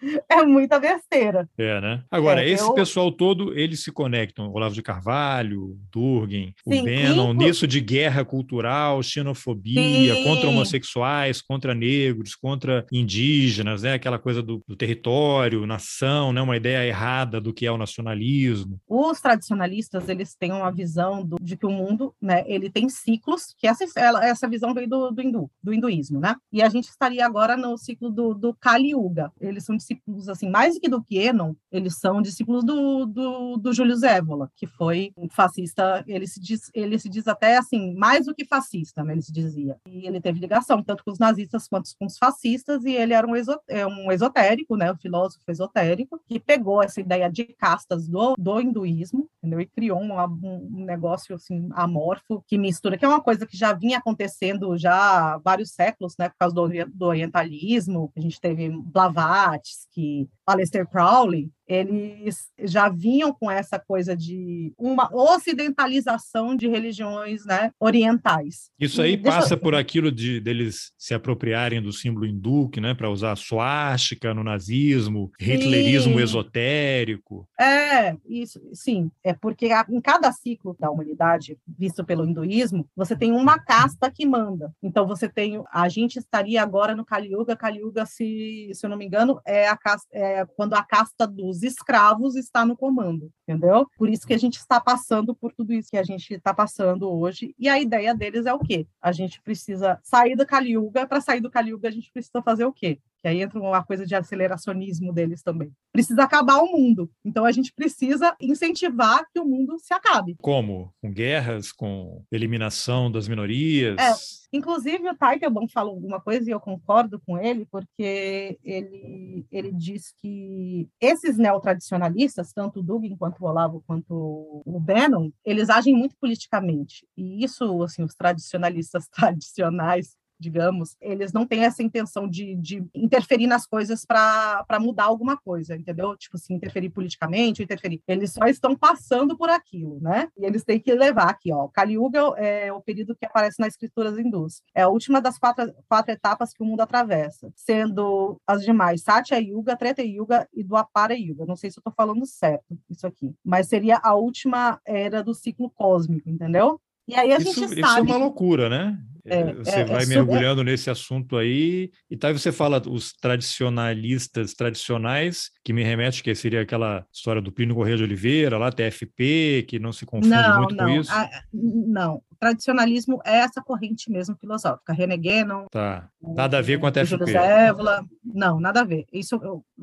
[LAUGHS] é muita besteira. É, né? Agora, é, esse eu... pessoal todo, eles se conectam. Olavo de Carvalho, Durgen, Sim, o Bannon, nisso de guerra cultural, xenofobia, Sim. contra homossexuais, contra negros, contra indígenas, né? Aquela coisa do, do território, nação, né? Uma ideia errada do que é o nacionalismo. Os tradicionalistas, eles têm uma visão do, de que o mundo, né? Ele tem ciclos, que essa, essa visão veio do, do hindu, do hinduísmo, né? E a gente estaria agora no ciclo do, do Kali Yuga eles são discípulos, assim, mais do que do Quenon, eles são discípulos do, do, do Júlio Zévola, que foi um fascista, ele se diz, ele se diz até, assim, mais do que fascista, né, ele se dizia. E ele teve ligação, tanto com os nazistas quanto com os fascistas, e ele era um, é um esotérico, né, um filósofo esotérico, que pegou essa ideia de castas do, do hinduísmo, entendeu? E criou um, um negócio, assim, amorfo, que mistura, que é uma coisa que já vinha acontecendo já há vários séculos, né, por causa do, do orientalismo, a gente teve Blavatsky, que Aleister Crowley, eles já vinham com essa coisa de uma ocidentalização de religiões né, orientais. Isso aí passa eu... por aquilo de deles se apropriarem do símbolo hindu, né, para usar suástica no nazismo, hitlerismo sim. esotérico. É, isso, sim. É porque em cada ciclo da humanidade, visto pelo hinduísmo, você tem uma casta que manda. Então você tem, a gente estaria agora no Kali Yuga, Kali Yuga, se, se eu não me engano, é a casta, é quando a casta dos escravos está no comando, entendeu? Por isso que a gente está passando por tudo isso que a gente está passando hoje. E a ideia deles é o quê? A gente precisa sair do Kali Yuga, para sair do Kali Yuga a gente precisa fazer o quê? Que aí entra uma coisa de aceleracionismo deles também. Precisa acabar o mundo. Então a gente precisa incentivar que o mundo se acabe. Como? Com guerras, com eliminação das minorias? É. Inclusive, o Teitelbaum falou alguma coisa e eu concordo com ele, porque ele, ele diz que esses neotradicionalistas, tanto o Dugin quanto o Olavo quanto o Bannon, eles agem muito politicamente. E isso, assim, os tradicionalistas [LAUGHS] tradicionais digamos, eles não têm essa intenção de, de interferir nas coisas para mudar alguma coisa, entendeu? Tipo assim, interferir politicamente, interferir. Eles só estão passando por aquilo, né? E eles têm que levar aqui, ó. Kali Yuga é o período que aparece nas escrituras hindus. É a última das quatro, quatro etapas que o mundo atravessa, sendo as demais Satya Yuga, Treta Yuga e Dwapara Yuga. Não sei se eu estou falando certo isso aqui, mas seria a última era do ciclo cósmico, entendeu? E aí a isso, gente sabe. Isso é uma loucura, né? É, você é, vai é mergulhando nesse assunto aí, e tá, você fala os tradicionalistas tradicionais, que me remete que seria aquela história do Plínio Correia de Oliveira, lá TFP, que não se confunde não, muito não, com isso. A, não, o tradicionalismo é essa corrente mesmo filosófica, René Guénon. Tá, nada a ver com a TFP. Évola, não, nada a ver. Isso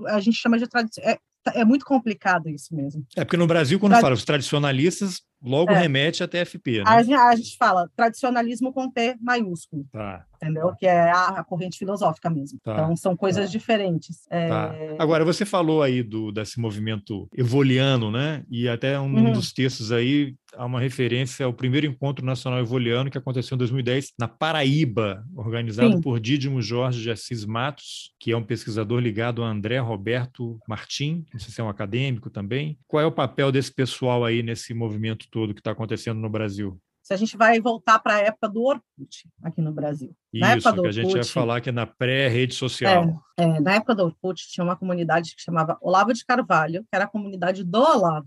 a gente chama de tradição. É, é muito complicado isso mesmo. É porque no Brasil, quando Trad... fala os tradicionalistas, logo é. remete a TFP, né? A, a, gente fala tradicionalismo com T maiúsculo. Tá entendeu? Que é a, a corrente filosófica mesmo. Tá. Então, são coisas tá. diferentes. É... Tá. Agora, você falou aí do, desse movimento evoliano, né? E até um, uhum. dos textos aí há uma referência ao primeiro encontro nacional evoliano que aconteceu em 2010 na Paraíba, organizado Sim. por Dídimo Jorge de Assis Matos, que é um pesquisador ligado a André Roberto Martim, não sei se é um acadêmico também. Qual é o papel desse pessoal aí nesse movimento todo que está acontecendo no Brasil? se a gente vai voltar para a época do Orkut aqui no Brasil. Isso, na época do Orkut, que a gente ia falar que é na pré-rede social. É, é, na época do Orkut tinha uma comunidade que chamava Olavo de Carvalho, que era a comunidade do Olavo.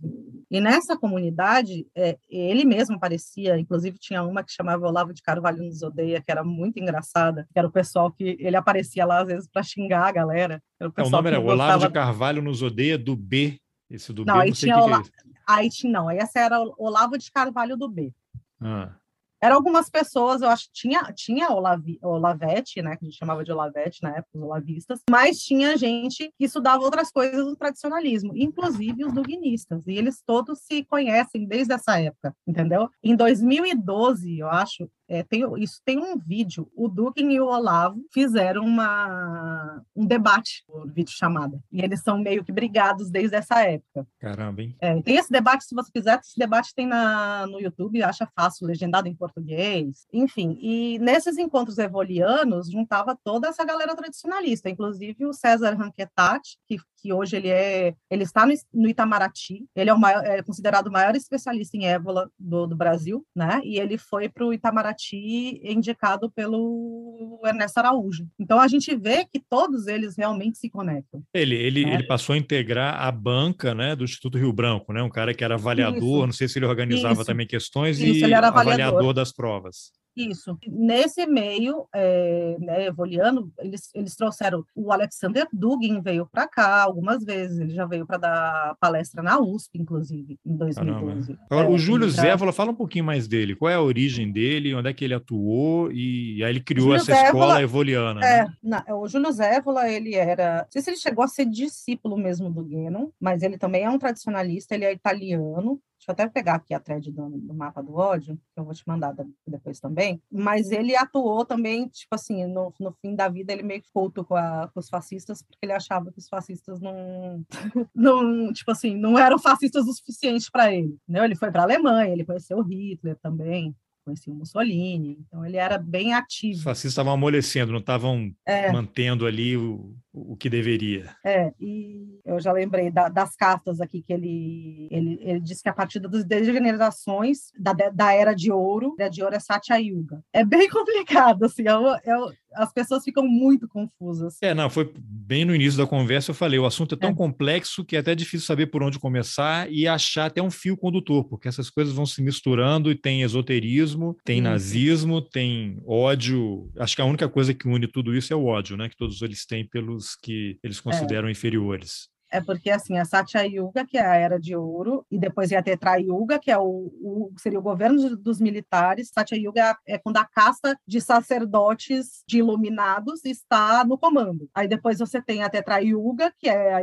E nessa comunidade, é, ele mesmo aparecia, inclusive tinha uma que chamava Olavo de Carvalho nos odeia, que era muito engraçada, que era o pessoal que ele aparecia lá às vezes para xingar a galera. o, é, o nome era Olavo de Carvalho nos odeia do B. Esse do não, B, não sei tinha que Ola... que é Aí tinha, não, essa era Olavo de Carvalho do B. Ah. Eram algumas pessoas, eu acho que tinha, tinha Olavi, Olavete, né, que a gente chamava de Olavete na época, os olavistas, mas tinha gente que estudava outras coisas do tradicionalismo, inclusive os duguinistas, e eles todos se conhecem desde essa época, entendeu? Em 2012, eu acho, é, tem, isso tem um vídeo. O Duque e o Olavo fizeram uma, um debate, o vídeo chamada. E eles são meio que brigados desde essa época. Caramba, hein? É, tem esse debate, se você quiser, esse debate tem na, no YouTube, acha fácil, legendado em português. Enfim, e nesses encontros evolianos, juntava toda essa galera tradicionalista, inclusive o César Ranquetati, que, que hoje ele é ele está no, no Itamaraty, ele é, o maior, é considerado o maior especialista em ébola do, do Brasil, né? E ele foi para o Itamaraty Itamaraty indicado pelo Ernesto Araújo. Então a gente vê que todos eles realmente se conectam. Ele, ele, né? ele passou a integrar a banca né, do Instituto Rio Branco, né? um cara que era avaliador, Isso. não sei se ele organizava Isso. também questões Isso, e avaliador. avaliador das provas. Isso. Nesse meio, é, né, evoliano, eles, eles trouxeram o Alexander Dugin, veio para cá algumas vezes, ele já veio para dar palestra na USP, inclusive, em 2012. Agora, é, o Júlio pra... Zévola, fala um pouquinho mais dele. Qual é a origem dele, onde é que ele atuou e aí ele criou essa Zévola, escola evoliana. É, né? não, é, o Júlio Zévola, ele era, não sei se ele chegou a ser discípulo mesmo do Guénon, mas ele também é um tradicionalista, ele é italiano, Deixa eu até pegar aqui a thread do, do, mapa do ódio, que eu vou te mandar depois também. Mas ele atuou também, tipo assim, no, no fim da vida, ele meio que culto com, a, com os fascistas, porque ele achava que os fascistas não, [LAUGHS] não tipo assim, não eram fascistas o suficiente para ele. Né? Ele foi para a Alemanha, ele conheceu Hitler também conhecia o Mussolini, então ele era bem ativo. Os fascistas estavam amolecendo, não estavam é. mantendo ali o, o que deveria. É, e eu já lembrei da, das cartas aqui que ele, ele, ele disse que a partir das degenerações da, da era de ouro, a era de ouro é Satya Yuga. É bem [LAUGHS] complicado, assim, é, é, as pessoas ficam muito confusas. É, não, foi bem no início da conversa eu falei, o assunto é tão é. complexo que é até difícil saber por onde começar e achar até um fio condutor, porque essas coisas vão se misturando e tem esoterismo, tem nazismo, tem ódio. Acho que a única coisa que une tudo isso é o ódio, né, que todos eles têm pelos que eles é. consideram é. inferiores. É porque, assim, a Satya Yuga, que é a Era de Ouro, e depois ia ter Yuga, que é o, o, seria o governo dos militares. Satya Yuga é quando a casta de sacerdotes, de iluminados, está no comando. Aí depois você tem a Tetra Yuga, que é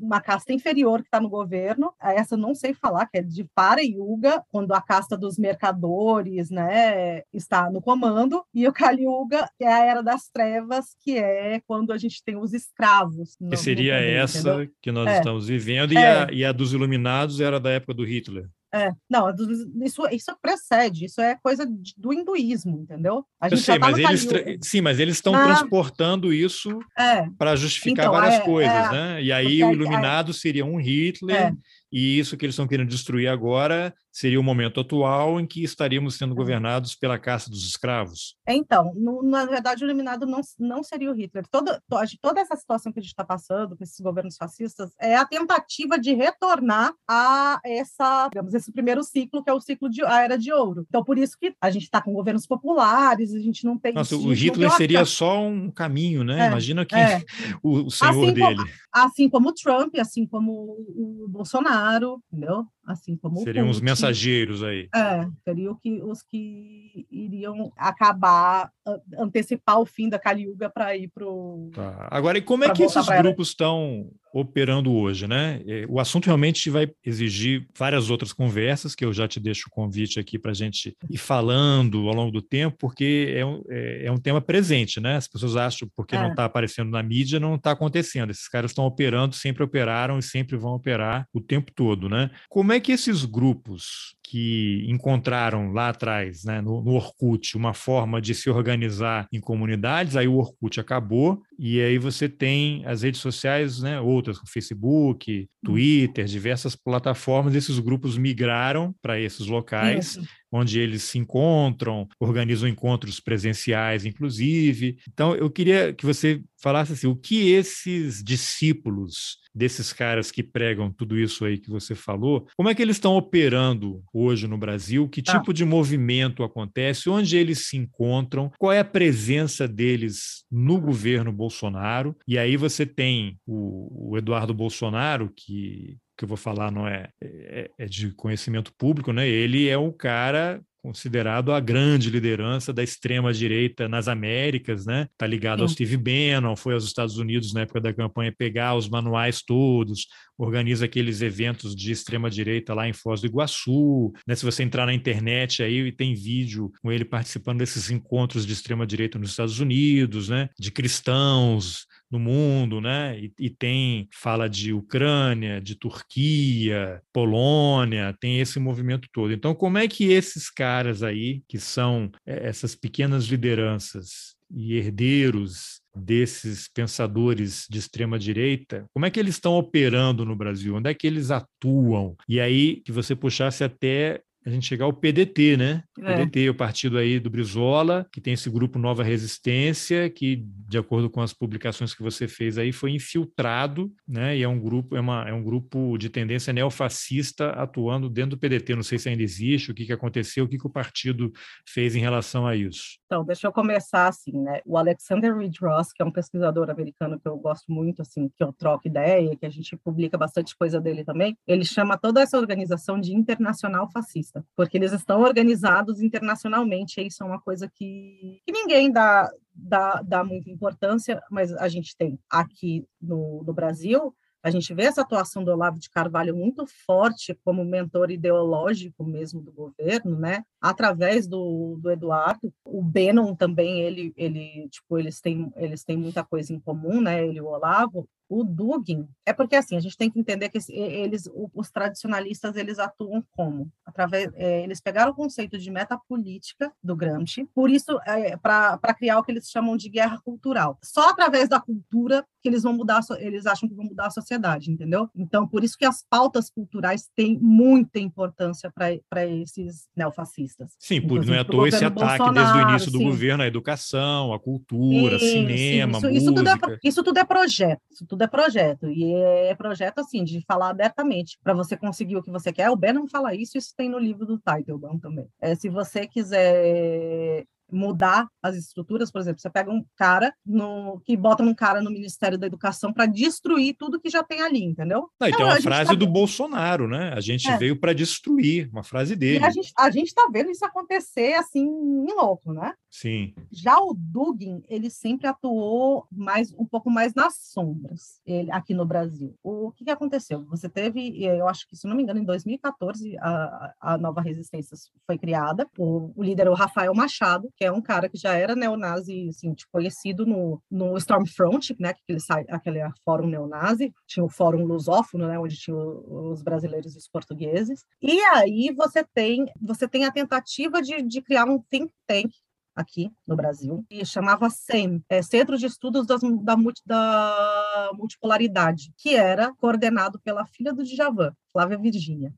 uma casta inferior que está no governo. Essa eu não sei falar, que é de Para Yuga, quando a casta dos mercadores, né, está no comando. E o Kali Yuga, que é a Era das Trevas, que é quando a gente tem os escravos. No, que seria essa... Entendeu? Que nós é. estamos vivendo, e, é. a, e a dos iluminados era da época do Hitler. É, não, isso, isso precede, isso é coisa do hinduísmo, entendeu? A gente Eu sei, tá mas eles sim, mas eles estão ah, transportando isso é. para justificar então, várias é, coisas, é, né? E aí o iluminado seria um Hitler é e isso que eles estão querendo destruir agora seria o momento atual em que estaríamos sendo governados pela caça dos escravos. Então, no, na verdade, o eliminado não, não seria o Hitler. Toda, toda essa situação que a gente está passando com esses governos fascistas é a tentativa de retornar a essa, digamos, esse primeiro ciclo, que é o ciclo de a era de ouro. Então, por isso que a gente está com governos populares, a gente não tem. Nossa, o Hitler seria só um caminho, né? É, Imagina que é. o, [LAUGHS] o senhor assim dele. Como, assim como o Trump, assim como o Bolsonaro, entendeu? Assim como Seriam os mensageiros aí. É, seriam que, os que iriam acabar, antecipar o fim da Caliuga para ir para o. Tá. Agora, e como é que esses grupos estão operando hoje, né? O assunto realmente vai exigir várias outras conversas, que eu já te deixo o convite aqui para a gente ir falando ao longo do tempo, porque é um, é, é um tema presente, né? As pessoas acham, porque é. não está aparecendo na mídia, não está acontecendo. Esses caras estão operando, sempre operaram e sempre vão operar o tempo todo, né? Como é que esses grupos que encontraram lá atrás, né, no, no Orkut, uma forma de se organizar em comunidades, aí o Orkut acabou, e aí você tem as redes sociais, né, outras, Facebook, Twitter, diversas plataformas, esses grupos migraram para esses locais. Isso onde eles se encontram, organizam encontros presenciais, inclusive. Então, eu queria que você falasse assim, o que esses discípulos desses caras que pregam tudo isso aí que você falou, como é que eles estão operando hoje no Brasil? Que tá. tipo ah. de movimento acontece? Onde eles se encontram? Qual é a presença deles no governo Bolsonaro? E aí você tem o, o Eduardo Bolsonaro, que que eu vou falar não é, é, é de conhecimento público, né? Ele é um cara considerado a grande liderança da extrema direita nas Américas, né? Tá ligado Sim. ao Steve Bannon, foi aos Estados Unidos na época da campanha pegar os manuais todos, organiza aqueles eventos de extrema direita lá em Foz do Iguaçu, né? Se você entrar na internet aí tem vídeo com ele participando desses encontros de extrema direita nos Estados Unidos, né? De cristãos no mundo, né? E, e, tem fala de Ucrânia, de Turquia, Polônia, tem esse movimento todo. Então, como é que esses caras aí, que são é, essas pequenas lideranças e herdeiros desses pensadores de extrema direita, como é que eles estão operando no Brasil? Onde é que eles atuam? E aí que você puxasse até a gente chegar ao PDT, né? É. PDT, o partido aí do Brizola, que tem esse grupo Nova Resistência, que, de acordo com as publicações que você fez aí, foi infiltrado, né? E é um grupo, é, uma, é um grupo de tendência neofascista atuando dentro do PDT. Não sei se ainda existe, o que, que aconteceu, o que, que o partido fez em relação a isso. Então, deixa eu começar assim, né? O Alexander Reed Ross, que é um pesquisador americano que eu gosto muito, assim, que eu troco ideia, que a gente publica bastante coisa dele também, ele chama toda essa organização de internacional fascista porque eles estão organizados internacionalmente, e isso é uma coisa que, que ninguém dá, dá, dá muita importância, mas a gente tem aqui no, no Brasil a gente vê essa atuação do Olavo de Carvalho muito forte como mentor ideológico mesmo do governo, né? Através do, do Eduardo, o Bannon também ele ele tipo eles têm eles têm muita coisa em comum, né? Ele e o Olavo, o Dugin é porque assim a gente tem que entender que eles os tradicionalistas eles atuam como? Através é, eles pegaram o conceito de metapolítica do Gramsci por isso é, para criar o que eles chamam de guerra cultural. Só através da cultura que eles vão mudar eles acham que vão mudar a sociedade entendeu? Então por isso que as pautas culturais têm muita importância para esses neofascistas. Sim por não é à toa esse ataque Bolsonaro, desde o início do sim. governo à educação à cultura sim, cinema sim, isso, música isso tudo, é, isso tudo é projeto isso tudo tudo é projeto. E é projeto, assim, de falar abertamente. Para você conseguir o que você quer, o Bannon fala isso, isso tem no livro do Teitelbaum também. É, se você quiser mudar as estruturas, por exemplo, você pega um cara no, que bota um cara no Ministério da Educação para destruir tudo que já tem ali, entendeu? Não, e tem uma frase tá... do Bolsonaro, né? A gente é. veio para destruir, uma frase dele. E a gente está vendo isso acontecer assim em louco, né? Sim. Já o Dugin, ele sempre atuou mais um pouco mais nas sombras ele, aqui no Brasil. O que, que aconteceu? Você teve, eu acho que, se não me engano, em 2014, a, a nova resistência foi criada. O, o líder é o Rafael Machado, que é um cara que já era neonazi, assim, tipo, conhecido no, no Stormfront, né, aquele, aquele fórum neonazi, tinha o fórum lusófono, né, onde tinha os brasileiros e os portugueses. E aí você tem, você tem a tentativa de, de criar um think tank aqui no Brasil, e chamava SEM, é, Centro de Estudos das, da, da, Multipolaridade, que era coordenado pela filha do Djavan, Flávia Virgínia.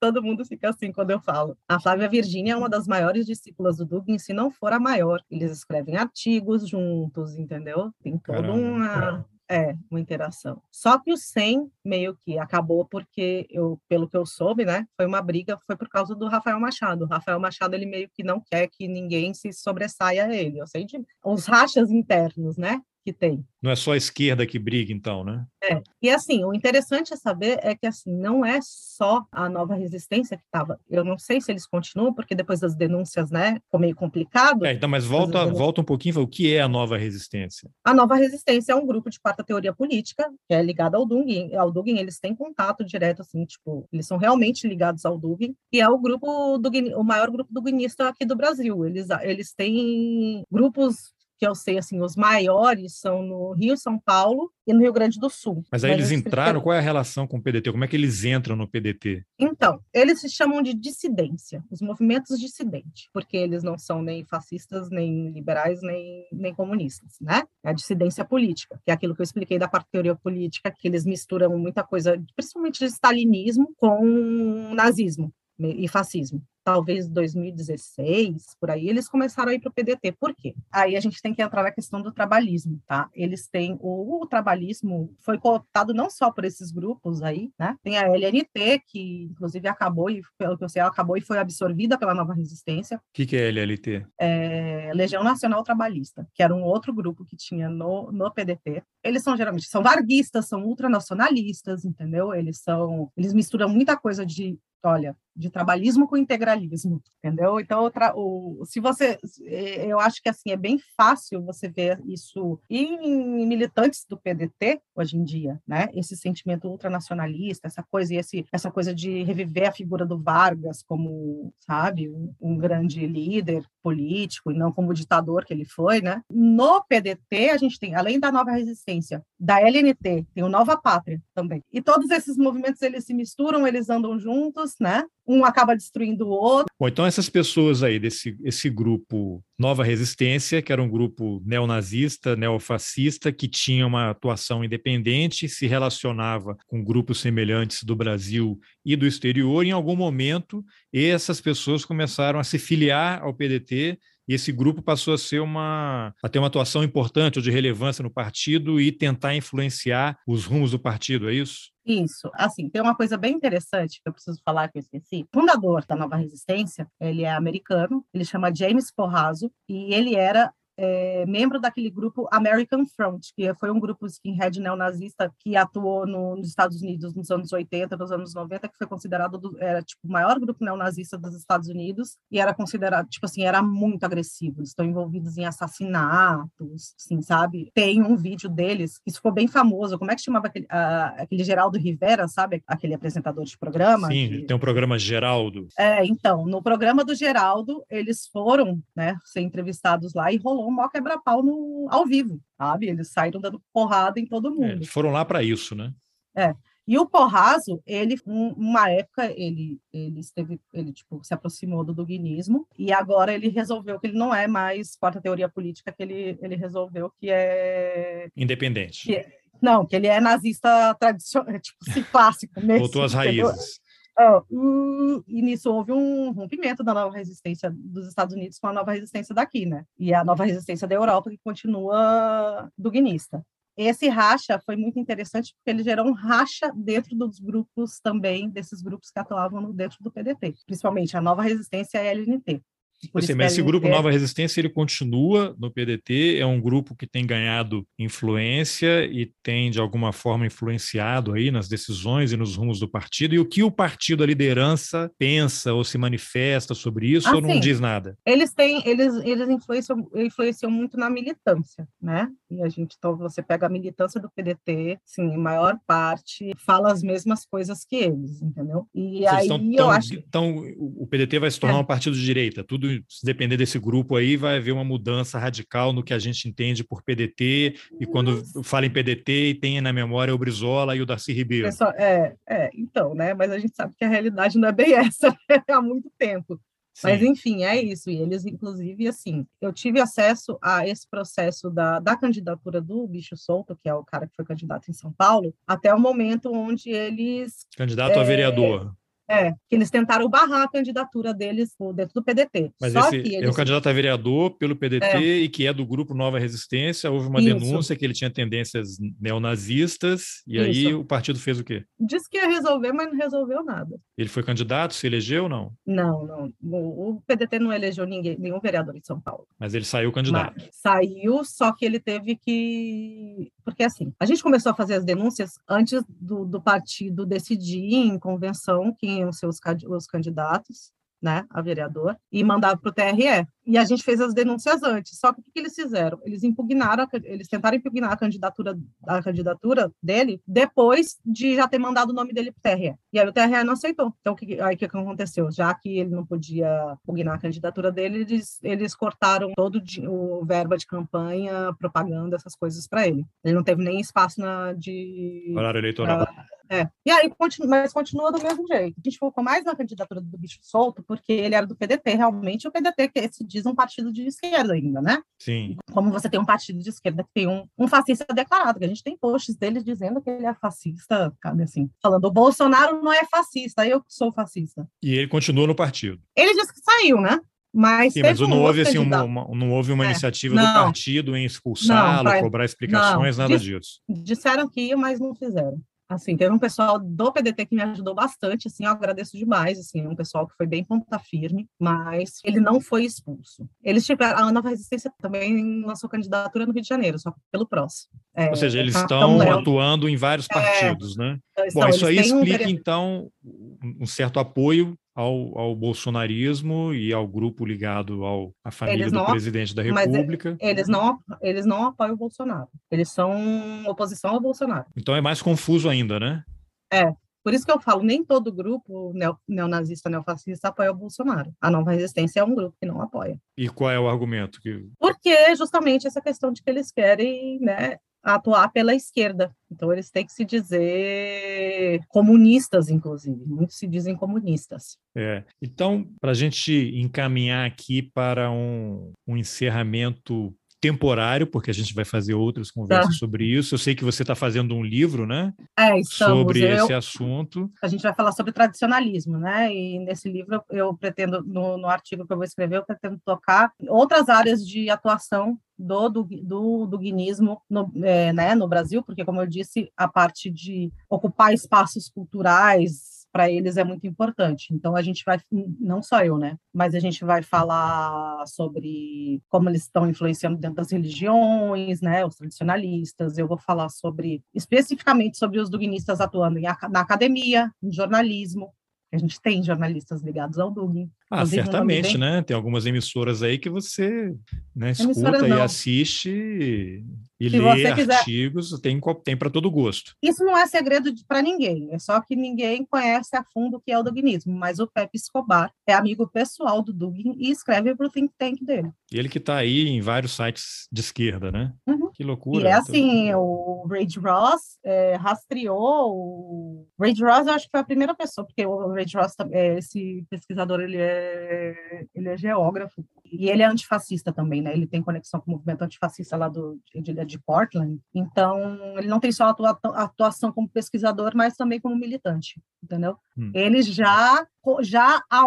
Todo mundo fica assim quando eu falo. A Flávia Virgínia é uma das maiores discípulas do Dugin, se não for a maior. Eles escrevem artigos juntos, entendeu? Tem toda uma é, uma interação. Só que o 100 meio que acabou porque eu, pelo que eu soube, né, foi uma briga, foi por causa do Rafael Machado. O Rafael Machado ele meio que não quer que ninguém se sobressaia a ele. Eu sei de os rachas internos, né? Que tem. Não é só a esquerda que briga, então, né? É. E assim, o interessante é saber é que assim, não é só a nova resistência que estava. Eu não sei se eles continuam, porque depois das denúncias, né, ficou meio complicado. É, então, mas volta, volta um pouquinho, o que é a nova resistência? A nova resistência é um grupo de quarta teoria política, que é ligado ao Dugin. Ao Dugin, eles têm contato direto, assim, tipo, eles são realmente ligados ao Dugin, e é o grupo, Dugin, o maior grupo duguinista aqui do Brasil. Eles, eles têm grupos que eu sei, assim, os maiores são no Rio, São Paulo e no Rio Grande do Sul. Mas aí eles entraram, qual é a relação com o PDT? Como é que eles entram no PDT? Então, eles se chamam de dissidência, os movimentos dissidentes, porque eles não são nem fascistas, nem liberais, nem, nem comunistas, né? É a dissidência política, que é aquilo que eu expliquei da parte teoria política, que eles misturam muita coisa, principalmente de stalinismo, com nazismo e fascismo talvez 2016, por aí, eles começaram a ir para o PDT. Por quê? Aí a gente tem que entrar na questão do trabalhismo, tá? Eles têm o, o trabalhismo foi cooptado não só por esses grupos aí, né? Tem a LNT que inclusive acabou e pelo que eu sei, acabou e foi absorvida pela Nova Resistência. O que, que é LLT? É Legião Nacional Trabalhista, que era um outro grupo que tinha no, no PDT. Eles são geralmente são varguistas, são ultranacionalistas, entendeu? Eles são eles misturam muita coisa de olha, de trabalhismo com integralismo, entendeu? Então, o, se você, eu acho que assim é bem fácil você ver isso em militantes do PDT hoje em dia, né? Esse sentimento ultranacionalista, essa coisa esse, essa coisa de reviver a figura do Vargas como, sabe, um, um grande líder político e não como ditador que ele foi, né? No PDT a gente tem, além da Nova Resistência, da LNT, tem o Nova Pátria também. E todos esses movimentos eles se misturam, eles andam juntos, né? Um acaba destruindo o outro. Bom, então essas pessoas aí desse esse grupo Nova Resistência, que era um grupo neonazista, neofascista, que tinha uma atuação independente, se relacionava com grupos semelhantes do Brasil e do exterior, em algum momento essas pessoas começaram a se filiar ao PDT e esse grupo passou a ser uma a ter uma atuação importante ou de relevância no partido e tentar influenciar os rumos do partido, é isso? Isso, assim, tem uma coisa bem interessante que eu preciso falar que eu esqueci. O fundador da Nova Resistência, ele é americano, ele chama James Porrazo, e ele era é, membro daquele grupo American Front, que foi um grupo skinhead neonazista que atuou no, nos Estados Unidos nos anos 80, nos anos 90, que foi considerado do, era tipo o maior grupo neonazista dos Estados Unidos e era considerado tipo assim era muito agressivo. Eles estão envolvidos em assassinatos, assim, sabe? Tem um vídeo deles que ficou bem famoso. Como é que chamava aquele, aquele Geraldo Rivera, sabe? Aquele apresentador de programa. Sim, que... tem um programa Geraldo. É, então no programa do Geraldo eles foram, né, ser entrevistados lá e rolou um maior quebra-pau ao vivo, sabe? Eles saíram dando porrada em todo é, mundo. É, eles foram lá para isso, né? É. E o Porraso, ele, uma época, ele, ele esteve, ele tipo, se aproximou do duguinismo e agora ele resolveu que ele não é mais quarta teoria política, que ele, ele resolveu que é independente. Que é, não, que ele é nazista tradicional, tipo, assim, [LAUGHS] clássico. Nesse, Voltou às raízes. Uh, e nisso houve um rompimento da nova resistência dos Estados Unidos com a nova resistência daqui, né? E a nova resistência da Europa que continua duguinista. Esse racha foi muito interessante porque ele gerou um racha dentro dos grupos também, desses grupos que atuavam dentro do PDT, principalmente a nova resistência e a LNT. Sei, mas esse grupo Nova Resistência ele continua no PDT, é um grupo que tem ganhado influência e tem de alguma forma influenciado aí nas decisões e nos rumos do partido. E o que o partido, a liderança, pensa ou se manifesta sobre isso assim, ou não assim, diz nada? Eles têm, eles, eles influenciam, influenciam muito na militância, né? E a gente, então, você pega a militância do PDT, sim, em maior parte fala as mesmas coisas que eles, entendeu? E Vocês aí estão, eu tão, acho. Então, o PDT vai se tornar é. um partido de direita, tudo se depender desse grupo aí, vai haver uma mudança radical no que a gente entende por PDT, e quando fala em PDT, tem na memória o Brizola e o Darcy Ribeiro. Pessoal, é, é, então, né? Mas a gente sabe que a realidade não é bem [LAUGHS] essa né, há muito tempo. Sim. Mas, enfim, é isso. E eles, inclusive, assim, eu tive acesso a esse processo da, da candidatura do Bicho Solto, que é o cara que foi candidato em São Paulo, até o momento onde eles. Candidato é, a vereador. É, que eles tentaram barrar a candidatura deles dentro do PDT. Mas Só esse eles... é um candidato a vereador pelo PDT é. e que é do grupo Nova Resistência. Houve uma Isso. denúncia que ele tinha tendências neonazistas, e Isso. aí o partido fez o quê? Disse que ia resolver, mas não resolveu nada. Ele foi candidato, se elegeu ou não? Não, não. O PDT não elegeu ninguém, nenhum vereador em São Paulo. Mas ele saiu candidato. Mas saiu, só que ele teve que. Porque assim, a gente começou a fazer as denúncias antes do, do partido decidir em convenção quem tinham seus os candidatos, né, a vereador, e mandava para o TRE. E a gente fez as denúncias antes. Só que o que eles fizeram? Eles impugnaram, eles tentaram impugnar a candidatura, a candidatura dele depois de já ter mandado o nome dele para o TRE. E aí o TRE não aceitou. Então, que, aí o que aconteceu? Já que ele não podia impugnar a candidatura dele, eles, eles cortaram todo o verba de campanha, propaganda, essas coisas para ele. Ele não teve nem espaço na, de. Horário eleitoral. É. E aí, continua, mas continua do mesmo jeito. A gente focou mais na candidatura do bicho solto, porque ele era do PDT, realmente, o PDT que esse diz um partido de esquerda ainda, né? Sim. Como você tem um partido de esquerda que tem um, um fascista declarado, que a gente tem posts dele dizendo que ele é fascista, cabe assim, falando o Bolsonaro não é fascista, eu sou fascista. E ele continua no partido. Ele disse que saiu, né? Mas, Sim, mas não, houve, assim, uma, uma, não houve uma é, iniciativa não, do partido em expulsá-lo, cobrar explicações, não, nada disso. Disseram que ia, mas não fizeram. Assim, teve um pessoal do PDT que me ajudou bastante, assim, eu agradeço demais, assim, um pessoal que foi bem ponta firme, mas ele não foi expulso. Eles tiveram, a Nova Resistência também lançou candidatura no Rio de Janeiro, só pelo PROS. É, Ou seja, eles estão atuando em vários é. partidos, é, né? Então, Bom, isso aí explica, um... então, um certo apoio ao, ao bolsonarismo e ao grupo ligado ao, à família do presidente da República. eles não, eles não apoiam o Bolsonaro. Eles são oposição ao Bolsonaro. Então é mais confuso ainda, né? É. Por isso que eu falo, nem todo grupo neonazista, neofascista apoia o Bolsonaro. A Nova Resistência é um grupo que não apoia. E qual é o argumento? Que... Porque justamente essa questão de que eles querem né, atuar pela esquerda. Então, eles têm que se dizer comunistas, inclusive. Muitos se dizem comunistas. É. Então, para a gente encaminhar aqui para um, um encerramento temporário, porque a gente vai fazer outras conversas tá. sobre isso. Eu sei que você está fazendo um livro, né? É, estamos. Sobre eu, esse assunto. A gente vai falar sobre tradicionalismo, né? E nesse livro eu pretendo, no, no artigo que eu vou escrever, eu pretendo tocar outras áreas de atuação do, do, do, do guinismo no, é, né, no Brasil, porque, como eu disse, a parte de ocupar espaços culturais, para eles é muito importante. Então a gente vai, não só eu, né, mas a gente vai falar sobre como eles estão influenciando dentro das religiões, né, os tradicionalistas. Eu vou falar sobre especificamente sobre os duguinistas atuando em, na academia, no jornalismo, a gente tem jornalistas ligados ao Dugin. Ah, certamente, bem... né? Tem algumas emissoras aí que você né, escuta e assiste e lê quiser... artigos, tem, tem para todo gosto. Isso não é segredo para ninguém, é só que ninguém conhece a fundo o que é o Duginismo, mas o Pepe Escobar é amigo pessoal do Dugin e escreve para o think tank dele. E ele que está aí em vários sites de esquerda, né? Uhum. Que loucura. E é assim, o Ray Ross é, rastreou o... Ray Ross eu acho que foi a primeira pessoa, porque o Ray Ross, é, esse pesquisador, ele é ele é geógrafo e ele é antifascista também, né? Ele tem conexão com o movimento antifascista lá do, de, de Portland. Então, ele não tem só atua, atuação como pesquisador, mas também como militante, entendeu? Hum. Ele já, já há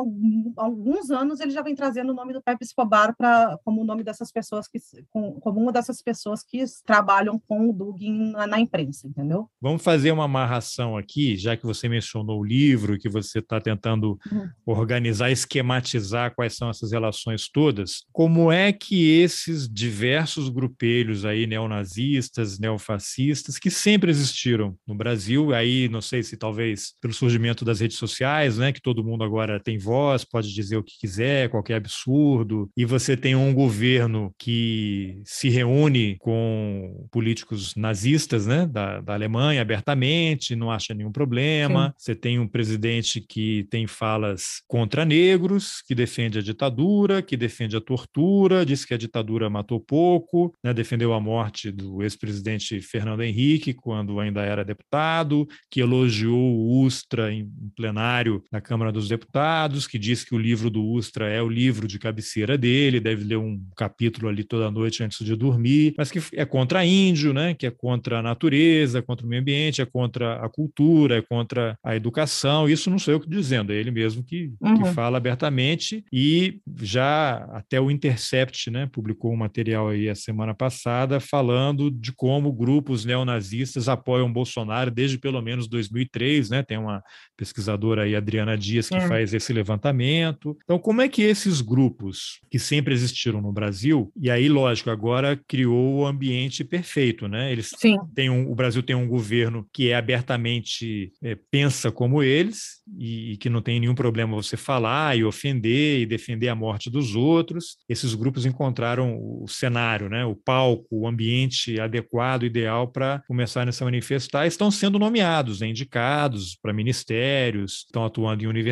alguns anos, ele já vem trazendo o nome do Pepe Escobar para como o nome dessas pessoas que, com, como uma dessas pessoas que trabalham com o Dugin na, na imprensa, entendeu? Vamos fazer uma amarração aqui, já que você mencionou o livro, que você está tentando hum. organizar, esquematizar quais são essas relações todas todas, como é que esses diversos grupelhos aí neonazistas, neofascistas, que sempre existiram no Brasil, aí não sei se talvez pelo surgimento das redes sociais, né, que todo mundo agora tem voz, pode dizer o que quiser, qualquer absurdo, e você tem um governo que se reúne com políticos nazistas, né, da, da Alemanha abertamente, não acha nenhum problema. Sim. Você tem um presidente que tem falas contra negros, que defende a ditadura, que defende a tortura, diz que a ditadura matou pouco, né, defendeu a morte do ex-presidente Fernando Henrique quando ainda era deputado, que elogiou o Ustra em plenário na Câmara dos Deputados, que diz que o livro do Ustra é o livro de cabeceira dele, deve ler um capítulo ali toda noite antes de dormir, mas que é contra índio, né, que é contra a natureza, contra o meio ambiente, é contra a cultura, é contra a educação. Isso não sou eu que dizendo, é ele mesmo que, uhum. que fala abertamente e já até o Intercept, né, publicou um material aí a semana passada falando de como grupos neonazistas apoiam Bolsonaro desde pelo menos 2003, né? Tem uma pesquisadora aí, Adriana Dias, que é. faz esse levantamento. Então, como é que esses grupos que sempre existiram no Brasil, e aí, lógico, agora criou o ambiente perfeito, né? Eles Sim. têm um, o Brasil tem um governo que é abertamente é, pensa como eles e, e que não tem nenhum problema você falar e ofender e defender a morte dos outros. Esses grupos encontraram o cenário, né? O palco, o ambiente adequado, ideal para começarem a se manifestar. Estão sendo nomeados, né? indicados para ministérios, estão atuando em universidades.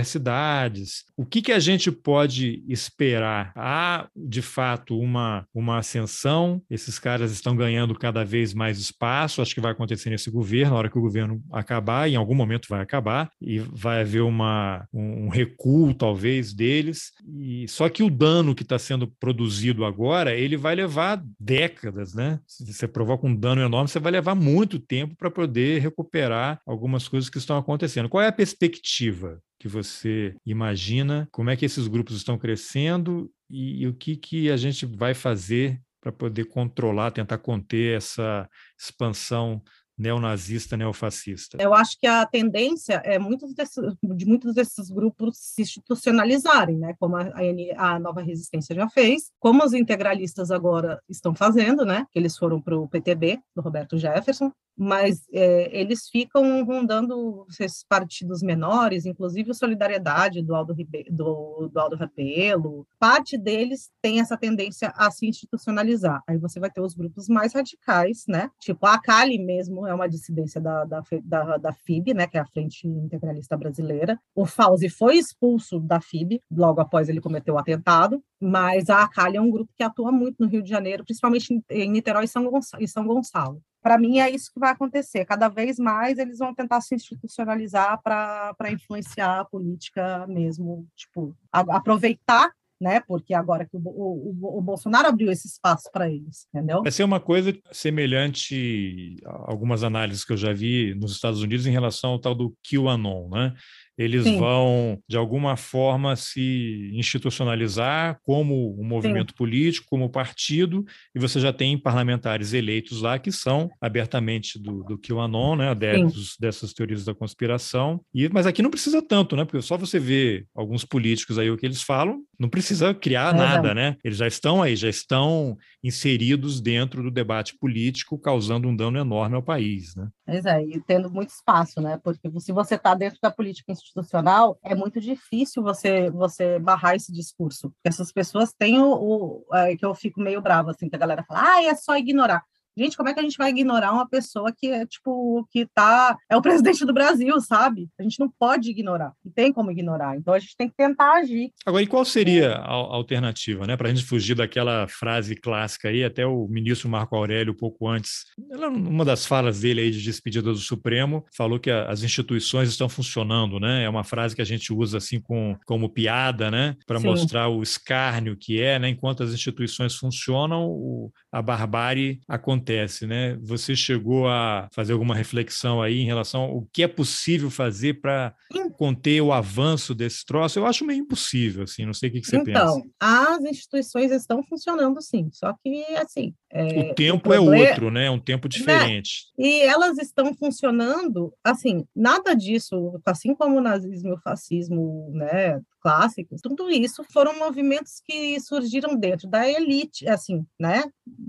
O que, que a gente pode esperar? Há, de fato, uma, uma ascensão, esses caras estão ganhando cada vez mais espaço, acho que vai acontecer nesse governo, na hora que o governo acabar, em algum momento vai acabar, e vai haver uma, um recuo, talvez, deles. E, só que o dano que está sendo produzido agora, ele vai levar décadas, né? Se você provoca um dano enorme, você vai levar muito tempo para poder recuperar algumas coisas que estão acontecendo. Qual é a perspectiva que você imagina? Como é que esses grupos estão crescendo e, e o que, que a gente vai fazer para poder controlar, tentar conter essa expansão neonazista, neofascista? Eu acho que a tendência é muitos de muitos desses grupos se institucionalizarem, né? Como a, a, nova resistência já fez, como os integralistas agora estão fazendo, né? Eles foram para o PTB do Roberto Jefferson, mas é, eles ficam rondando esses partidos menores, inclusive o Solidariedade do Aldo, Ribe, do, do Aldo Rabelo, parte deles tem essa tendência a se institucionalizar. Aí você vai ter os grupos mais radicais, né? Tipo a Cali mesmo é uma dissidência da, da, da, da FIB, né? Que é a Frente Integralista Brasileira. O Fauzi foi expulso da FIB logo após ele cometer o atentado, mas a Cali é um grupo que atua muito no Rio de Janeiro, principalmente em Niterói e São. E São Gonçalo para mim é isso que vai acontecer. Cada vez mais eles vão tentar se institucionalizar para influenciar a política mesmo, tipo, a, aproveitar né? Porque agora que o, o, o Bolsonaro abriu esse espaço para eles, entendeu? Vai ser uma coisa semelhante a algumas análises que eu já vi nos Estados Unidos em relação ao tal do QAnon, né? Eles Sim. vão, de alguma forma, se institucionalizar como um movimento Sim. político, como partido, e você já tem parlamentares eleitos lá que são abertamente do, do QAnon, né, adeptos Sim. dessas teorias da conspiração. E, mas aqui não precisa tanto, né? Porque só você vê alguns políticos aí o que eles falam, não precisa criar é nada, né? Eles já estão aí, já estão inseridos dentro do debate político, causando um dano enorme ao país, né? Pois é, e tendo muito espaço, né? Porque se você está dentro da política institucional, é muito difícil você você barrar esse discurso. Essas pessoas têm o, o é, que eu fico meio brava assim, que a galera fala, ah, é só ignorar. Gente, como é que a gente vai ignorar uma pessoa que é, tipo, que tá. É o presidente do Brasil, sabe? A gente não pode ignorar. Não tem como ignorar. Então a gente tem que tentar agir. Agora, e qual seria a alternativa, né? Para a gente fugir daquela frase clássica aí, até o ministro Marco Aurélio, pouco antes, uma das falas dele aí de despedida do Supremo, falou que as instituições estão funcionando, né? É uma frase que a gente usa assim com, como piada, né? Para mostrar o escárnio que é, né? Enquanto as instituições funcionam, a barbárie acontece acontece, né? Você chegou a fazer alguma reflexão aí em relação ao que é possível fazer para conter o avanço desse troço? Eu acho meio impossível, assim, não sei o que, que você então, pensa. Então, as instituições estão funcionando sim, só que, assim... É, o tempo o problema... é outro, né? É um tempo diferente. Né? E elas estão funcionando, assim, nada disso, assim como o nazismo e o fascismo, né, clássicos, tudo isso foram movimentos que surgiram dentro da elite, assim, né?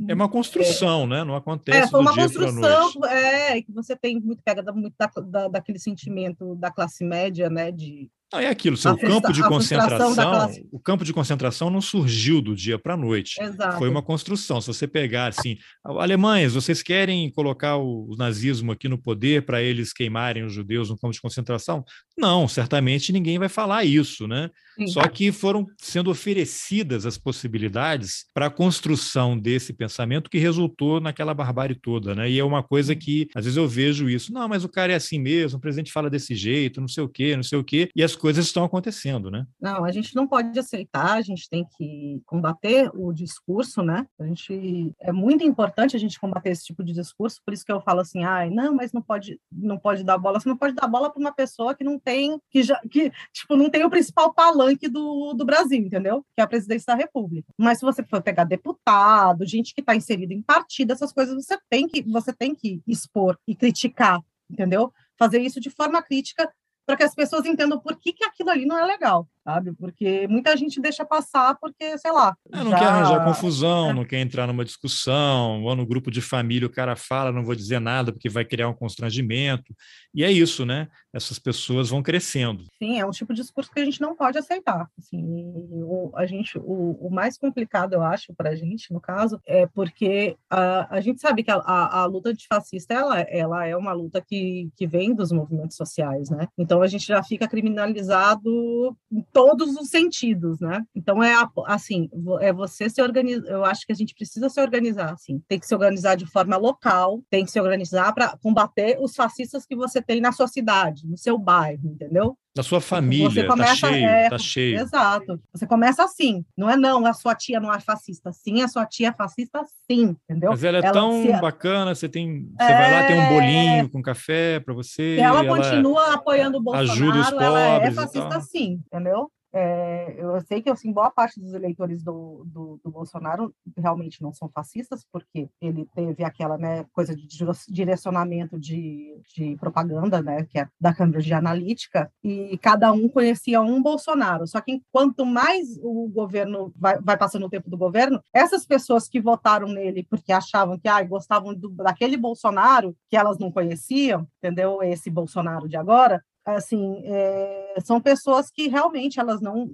É uma construção, é, né? Não acontece é, foi uma construção, é, que você tem muito pega muito da, da, daquele sentimento da classe média, né? De Não, é aquilo, seu campo de concentração, classe... o campo de concentração não surgiu do dia para a noite. Exato. Foi uma construção. Se você pegar assim, alemães, vocês querem colocar o, nazismo aqui no poder para eles queimarem os judeus no campo de concentração? Não, certamente ninguém vai falar isso, né? Só que foram sendo oferecidas as possibilidades para a construção desse pensamento que resultou naquela barbárie toda, né? E é uma coisa que às vezes eu vejo isso, não, mas o cara é assim mesmo, o presidente fala desse jeito, não sei o quê, não sei o quê, e as coisas estão acontecendo, né? Não, a gente não pode aceitar, a gente tem que combater o discurso, né? A gente é muito importante a gente combater esse tipo de discurso, por isso que eu falo assim, ai, não, mas não pode, não pode dar bola, você não pode dar bola para uma pessoa que não tem, que já, que tipo não tem o principal palanque do, do Brasil, entendeu? Que é a presidência da República. Mas se você for pegar deputado, gente que está inserida em partido, essas coisas você tem que você tem que expor e criticar, entendeu? Fazer isso de forma crítica para que as pessoas entendam por que, que aquilo ali não é legal sabe? Porque muita gente deixa passar porque, sei lá. É, não já... quer arranjar confusão, é. não quer entrar numa discussão, ou no grupo de família o cara fala, não vou dizer nada porque vai criar um constrangimento. E é isso, né? Essas pessoas vão crescendo. Sim, é um tipo de discurso que a gente não pode aceitar. Assim, o, a gente, o, o mais complicado, eu acho, para a gente, no caso, é porque a, a gente sabe que a, a, a luta antifascista ela, ela é uma luta que, que vem dos movimentos sociais, né? Então a gente já fica criminalizado todos os sentidos, né? Então é assim, é você se organizar. Eu acho que a gente precisa se organizar, assim. Tem que se organizar de forma local, tem que se organizar para combater os fascistas que você tem na sua cidade, no seu bairro, entendeu? Na sua família, você tá começa, tá cheio, é, tá cheio. Exato. Você começa assim, não é não, a sua tia não é fascista, sim, a sua tia é fascista, sim, entendeu? Mas ela é ela, tão se... bacana, você tem, você é... vai lá, tem um bolinho com café para você. Ela, ela continua apoiando o Bolsonaro, ajuda os pobres ela é fascista, sim, entendeu? É, eu sei que assim, boa parte dos eleitores do, do, do, Bolsonaro realmente não são fascistas, porque ele teve aquela né, coisa de direcionamento de, de propaganda, né, que é da Cambridge Analytica, e cada um conhecia um Bolsonaro. Só que quanto mais o governo vai, vai passando o tempo do governo, essas pessoas que votaram nele porque achavam que ah, gostavam do, daquele Bolsonaro que elas não conheciam, entendeu? Esse Bolsonaro de agora, assim, é, são pessoas que realmente elas não,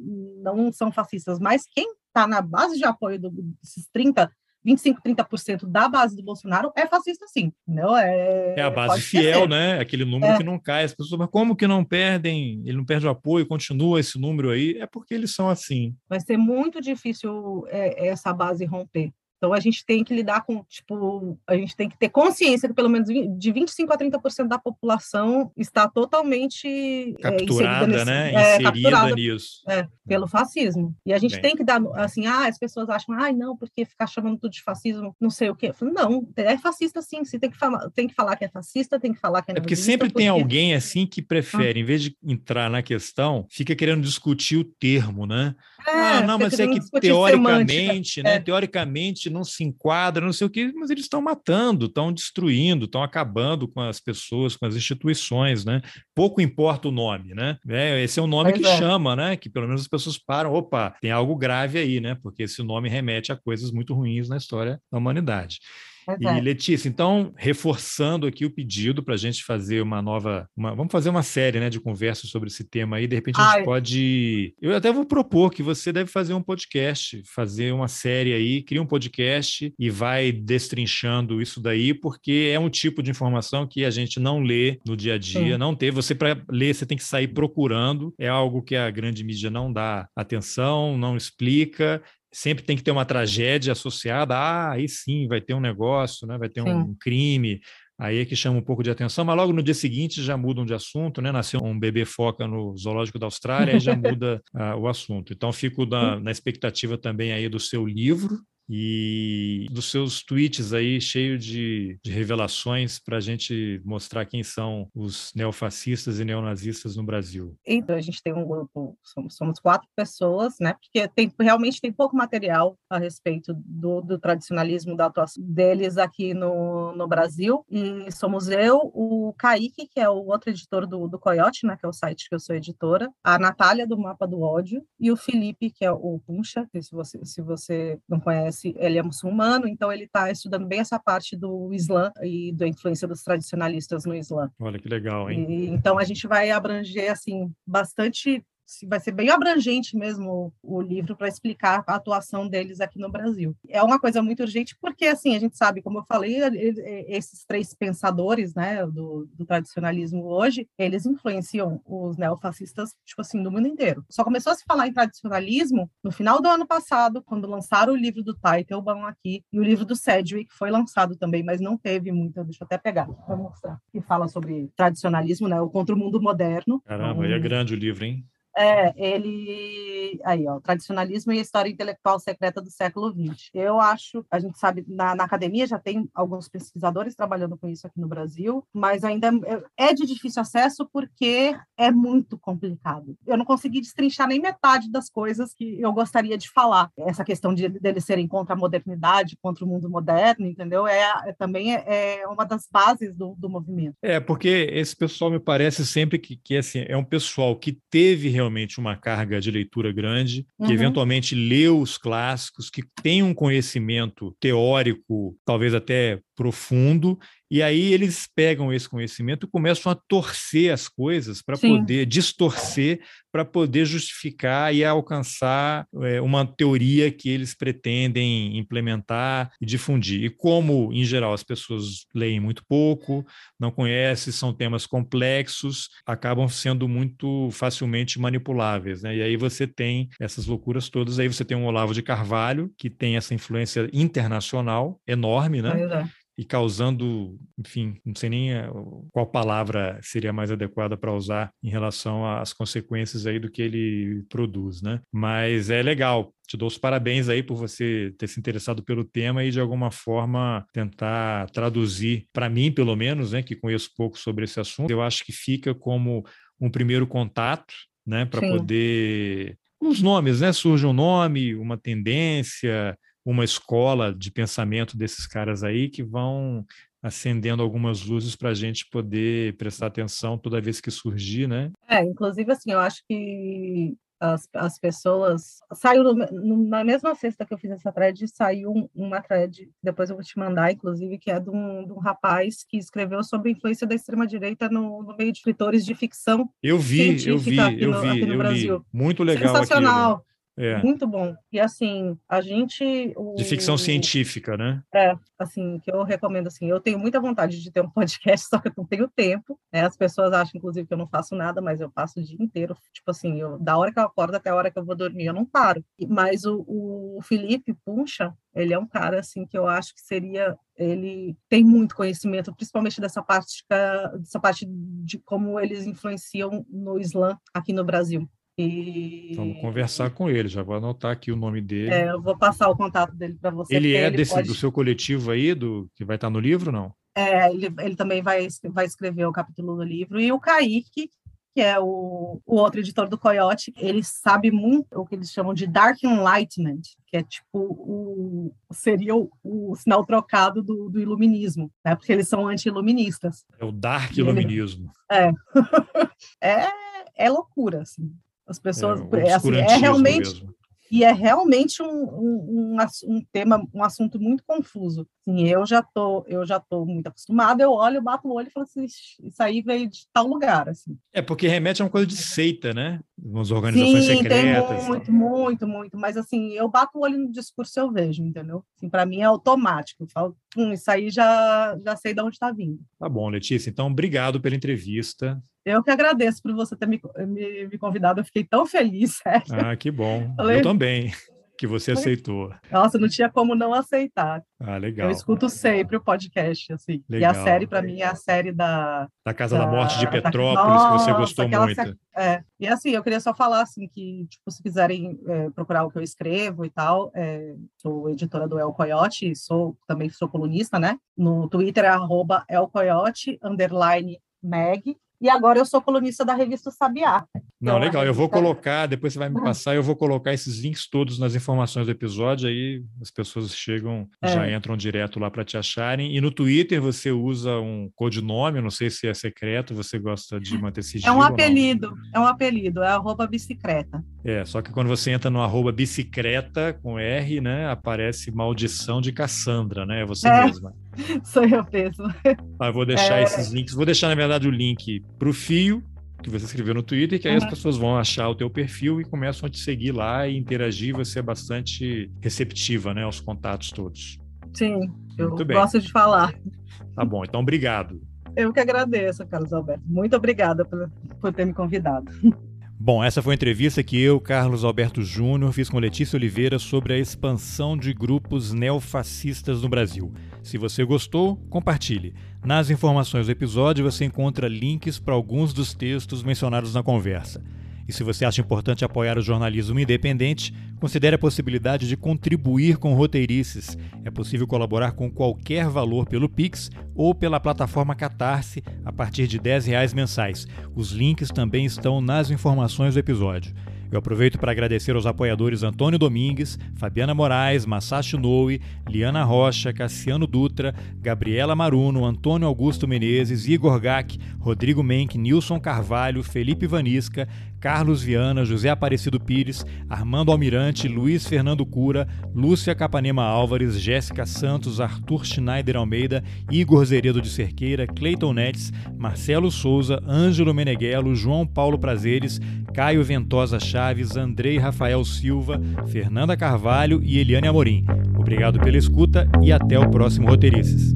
não são fascistas, mas quem está na base de apoio do, desses 30, 25, 30% da base do Bolsonaro é fascista sim, não é? É a base fiel, né? Aquele número é. que não cai. As pessoas, mas como que não perdem? Ele não perde o apoio, continua esse número aí? É porque eles são assim. Vai ser muito difícil é, essa base romper. Então a gente tem que lidar com, tipo, a gente tem que ter consciência que pelo menos de 25 a 30% da população está totalmente é, capturada, é, nesse, né? É, Inserida capturada, nisso. É, pelo fascismo. E a gente Bem. tem que dar, assim, ah, as pessoas acham, ai, ah, não, porque ficar chamando tudo de fascismo, não sei o quê. Falo, não, é fascista sim, você tem que falar, tem que falar que é fascista, tem que falar que é É porque sempre porque... tem alguém assim que prefere, ah. em vez de entrar na questão, fica querendo discutir o termo, né? É, ah, não, mas é que teoricamente, né? É. Teoricamente não se enquadra, não sei o quê, mas eles estão matando, estão destruindo, estão acabando com as pessoas, com as instituições, né? Pouco importa o nome, né? É, esse é um nome que é. chama, né? Que pelo menos as pessoas param, opa, tem algo grave aí, né? Porque esse nome remete a coisas muito ruins na história da humanidade. E é. Letícia, então, reforçando aqui o pedido para a gente fazer uma nova. Uma, vamos fazer uma série né, de conversas sobre esse tema aí. De repente, a gente Ai. pode. Eu até vou propor que você deve fazer um podcast, fazer uma série aí, cria um podcast e vai destrinchando isso daí, porque é um tipo de informação que a gente não lê no dia a dia, Sim. não tem. Você, para ler, você tem que sair procurando. É algo que a grande mídia não dá atenção, não explica sempre tem que ter uma tragédia associada. Ah, aí sim, vai ter um negócio, né? vai ter sim. um crime. Aí é que chama um pouco de atenção, mas logo no dia seguinte já mudam de assunto, né? Nasceu um bebê foca no zoológico da Austrália, aí já [LAUGHS] muda uh, o assunto. Então fico na, na expectativa também aí do seu livro, e dos seus tweets aí cheio de, de revelações para a gente mostrar quem são os neofascistas e neonazistas no Brasil. Então, a gente tem um grupo, somos, somos quatro pessoas, né? Porque tem, realmente tem pouco material a respeito do, do tradicionalismo da atuação deles aqui no, no Brasil. E somos eu, o Kaique, que é o outro editor do, do Coyote, né? Que é o site que eu sou editora, a Natália, do Mapa do Ódio, e o Felipe, que é o Puncha, se você, se você não conhece esse, ele é muçulmano, então ele está estudando bem essa parte do Islã e da influência dos tradicionalistas no Islã. Olha que legal, hein? E, então a gente vai abranger assim bastante vai ser bem abrangente mesmo o, livro para explicar a atuação deles aqui no Brasil. É uma coisa muito urgente porque, assim, a gente sabe, como eu falei, esses três pensadores, né, do, do tradicionalismo hoje, eles influenciam os neofascistas, tipo assim, do mundo inteiro. Só começou a se falar em tradicionalismo no final do ano passado, quando lançaram o livro do Teitelbaum aqui, e o livro do Sedgwick foi lançado também, mas não teve muita, deixa eu até pegar para mostrar, que fala sobre tradicionalismo, né, o contra o mundo moderno. Caramba, então, é grande o livro, hein? É, ele. Aí, ó, tradicionalismo e a história intelectual secreta do século XX. Eu acho, a gente sabe, na, na, academia já tem alguns pesquisadores trabalhando com isso aqui no Brasil, mas ainda é, é de difícil acesso porque é muito complicado. Eu não consegui destrinchar nem metade das coisas que eu gostaria de falar. Essa questão de deles serem contra a modernidade, contra o mundo moderno, entendeu? É, é também é, é, uma das bases do, do movimento. É, porque esse pessoal me parece sempre que, que assim, é um pessoal que teve realmente realmente uma carga de leitura grande, que uhum. eventualmente leu os clássicos, que tem um conhecimento teórico, talvez até profundo, e aí eles pegam esse conhecimento e começam a torcer as coisas para poder distorcer, para poder justificar e alcançar é, uma teoria que eles pretendem implementar e difundir. E como, em geral, as pessoas leem muito pouco, não conhecem, são temas complexos, acabam sendo muito facilmente manipuláveis. Né? E aí você tem essas loucuras todas. Aí você tem um Olavo de Carvalho, que tem essa influência internacional enorme, né? É e causando, enfim, não sei nem eh, qual palavra seria mais adequada para usar em relação às consequências aí do que ele produz, né? Mas é legal. Te dou os parabéns aí por você ter se interessado pelo tema e de alguma forma tentar traduzir para mim, pelo menos, né, que conheço pouco sobre esse assunto. Eu acho que fica como um primeiro contato, né, para poder os nomes, né? Surge um nome, uma tendência, uma escola de pensamento desses caras aí que vão acendendo algumas luzes para a gente poder prestar atenção toda vez que surgir, né? É, inclusive assim, eu acho que as, as pessoas. Saiu no, na mesma sexta que eu fiz essa thread, saiu um, uma thread, depois eu vou te mandar, inclusive, que é de um, de um rapaz que escreveu sobre a influência da extrema-direita no, no, meio de escritores de ficção. Eu vi, eu vi, eu no, vi, eu Brasil. Muito legal. Sensacional. Aquilo. É. Muito bom. E assim, a gente. O... De ficção científica, né? É, assim, que eu recomendo assim. Eu tenho muita vontade de ter um [LAUGHS] podcast, só que eu não tenho tempo. Né? As pessoas acham, inclusive, que eu não faço nada, mas eu passo o dia inteiro. Tipo assim, eu, da hora que eu acordo até a hora que eu vou dormir, eu não paro. Mas o, o Felipe Puncha, ele é um cara assim que eu acho que seria ele tem muito conhecimento, principalmente dessa parte dessa parte de como eles influenciam no Islã aqui no Brasil. E... Vamos conversar com ele, já vou anotar aqui o nome dele. É, eu vou passar o contato dele para você. Ele é ele desse, pode... do seu coletivo aí, do que vai estar no livro, não? É, ele, ele também vai, vai escrever o capítulo do livro. E o Kaique, que é o, o outro editor do Coyote, ele sabe muito o que eles chamam de Dark Enlightenment, que é tipo o seria o, o sinal trocado do, do, iluminismo, né? Porque eles são anti-iluministas. É o Dark Iluminismo. Ele, é. [LAUGHS] é. É loucura, assim. As pessoas. É, é, assim, é realmente. Mesmo. E é realmente um, um, um, um, tema, um assunto muito confuso. Assim, eu já tô, eu já tô muito acostumada, eu olho, bato o olho e falo assim, isso aí veio de tal lugar, assim. É, porque remete a uma coisa de seita, né? Umas organizações Sim, secretas. Tem muito, muito, muito. Mas assim, eu bato o olho no discurso eu vejo, entendeu? Assim, para mim é automático. Eu falo, hum, isso aí já, já sei de onde está vindo. Tá bom, Letícia. Então, obrigado pela entrevista. Eu que agradeço por você ter me, me, me convidado, eu fiquei tão feliz, [LAUGHS] sério. Ah, que bom. Falei, eu também, que você aceitou. Nossa, não tinha como não aceitar. Ah, legal. Eu escuto sempre o podcast, assim. Legal. E a série, para mim, é a série da... Da Casa da, da Morte de Petrópolis, da... que você gostou muito. É. E assim, eu queria só falar, assim, que, tipo, se quiserem é, procurar o que eu escrevo e tal, é, sou editora do El Coyote, sou, também sou colunista, né? No Twitter é arroba El Coyote, underline Meg, e agora eu sou colunista da revista Sabiá. Não, legal. Eu vou colocar, depois você vai me passar, eu vou colocar esses links todos nas informações do episódio, aí as pessoas chegam, é. já entram direto lá para te acharem. E no Twitter você usa um codinome, não sei se é secreto, você gosta de manter sigilo. É um apelido, é um apelido, é arroba bicicleta. É, só que quando você entra no arroba bicicleta com R, né, aparece maldição de Cassandra, né? É você é, mesma. [LAUGHS] Sou eu mesmo. Ah, vou deixar é... esses links, vou deixar, na verdade, o link para o fio que você escreveu no Twitter, que aí uhum. as pessoas vão achar o teu perfil e começam a te seguir lá e interagir, você é bastante receptiva, né, aos contatos todos. Sim, eu gosto de falar. Tá bom, então obrigado. Eu que agradeço, Carlos Alberto. Muito obrigada por, por ter me convidado. Bom, essa foi a entrevista que eu, Carlos Alberto Júnior, fiz com Letícia Oliveira sobre a expansão de grupos neofascistas no Brasil. Se você gostou, compartilhe. Nas informações do episódio você encontra links para alguns dos textos mencionados na conversa. E se você acha importante apoiar o jornalismo independente, considere a possibilidade de contribuir com roteirices. É possível colaborar com qualquer valor pelo Pix ou pela plataforma Catarse a partir de R$ reais mensais. Os links também estão nas informações do episódio. Eu aproveito para agradecer aos apoiadores Antônio Domingues, Fabiana Moraes, Masashi Noe, Liana Rocha, Cassiano Dutra, Gabriela Maruno, Antônio Augusto Menezes, Igor Gack, Rodrigo Menck, Nilson Carvalho, Felipe Vanisca, Carlos Viana, José Aparecido Pires, Armando Almirante, Luiz Fernando Cura, Lúcia Capanema Álvares, Jéssica Santos, Arthur Schneider Almeida, Igor Zeredo de Cerqueira, Cleiton Netes, Marcelo Souza, Ângelo Meneghello, João Paulo Prazeres, Caio Ventosa Chaves, Andrei Rafael Silva, Fernanda Carvalho e Eliane Amorim. Obrigado pela escuta e até o próximo Roteirices.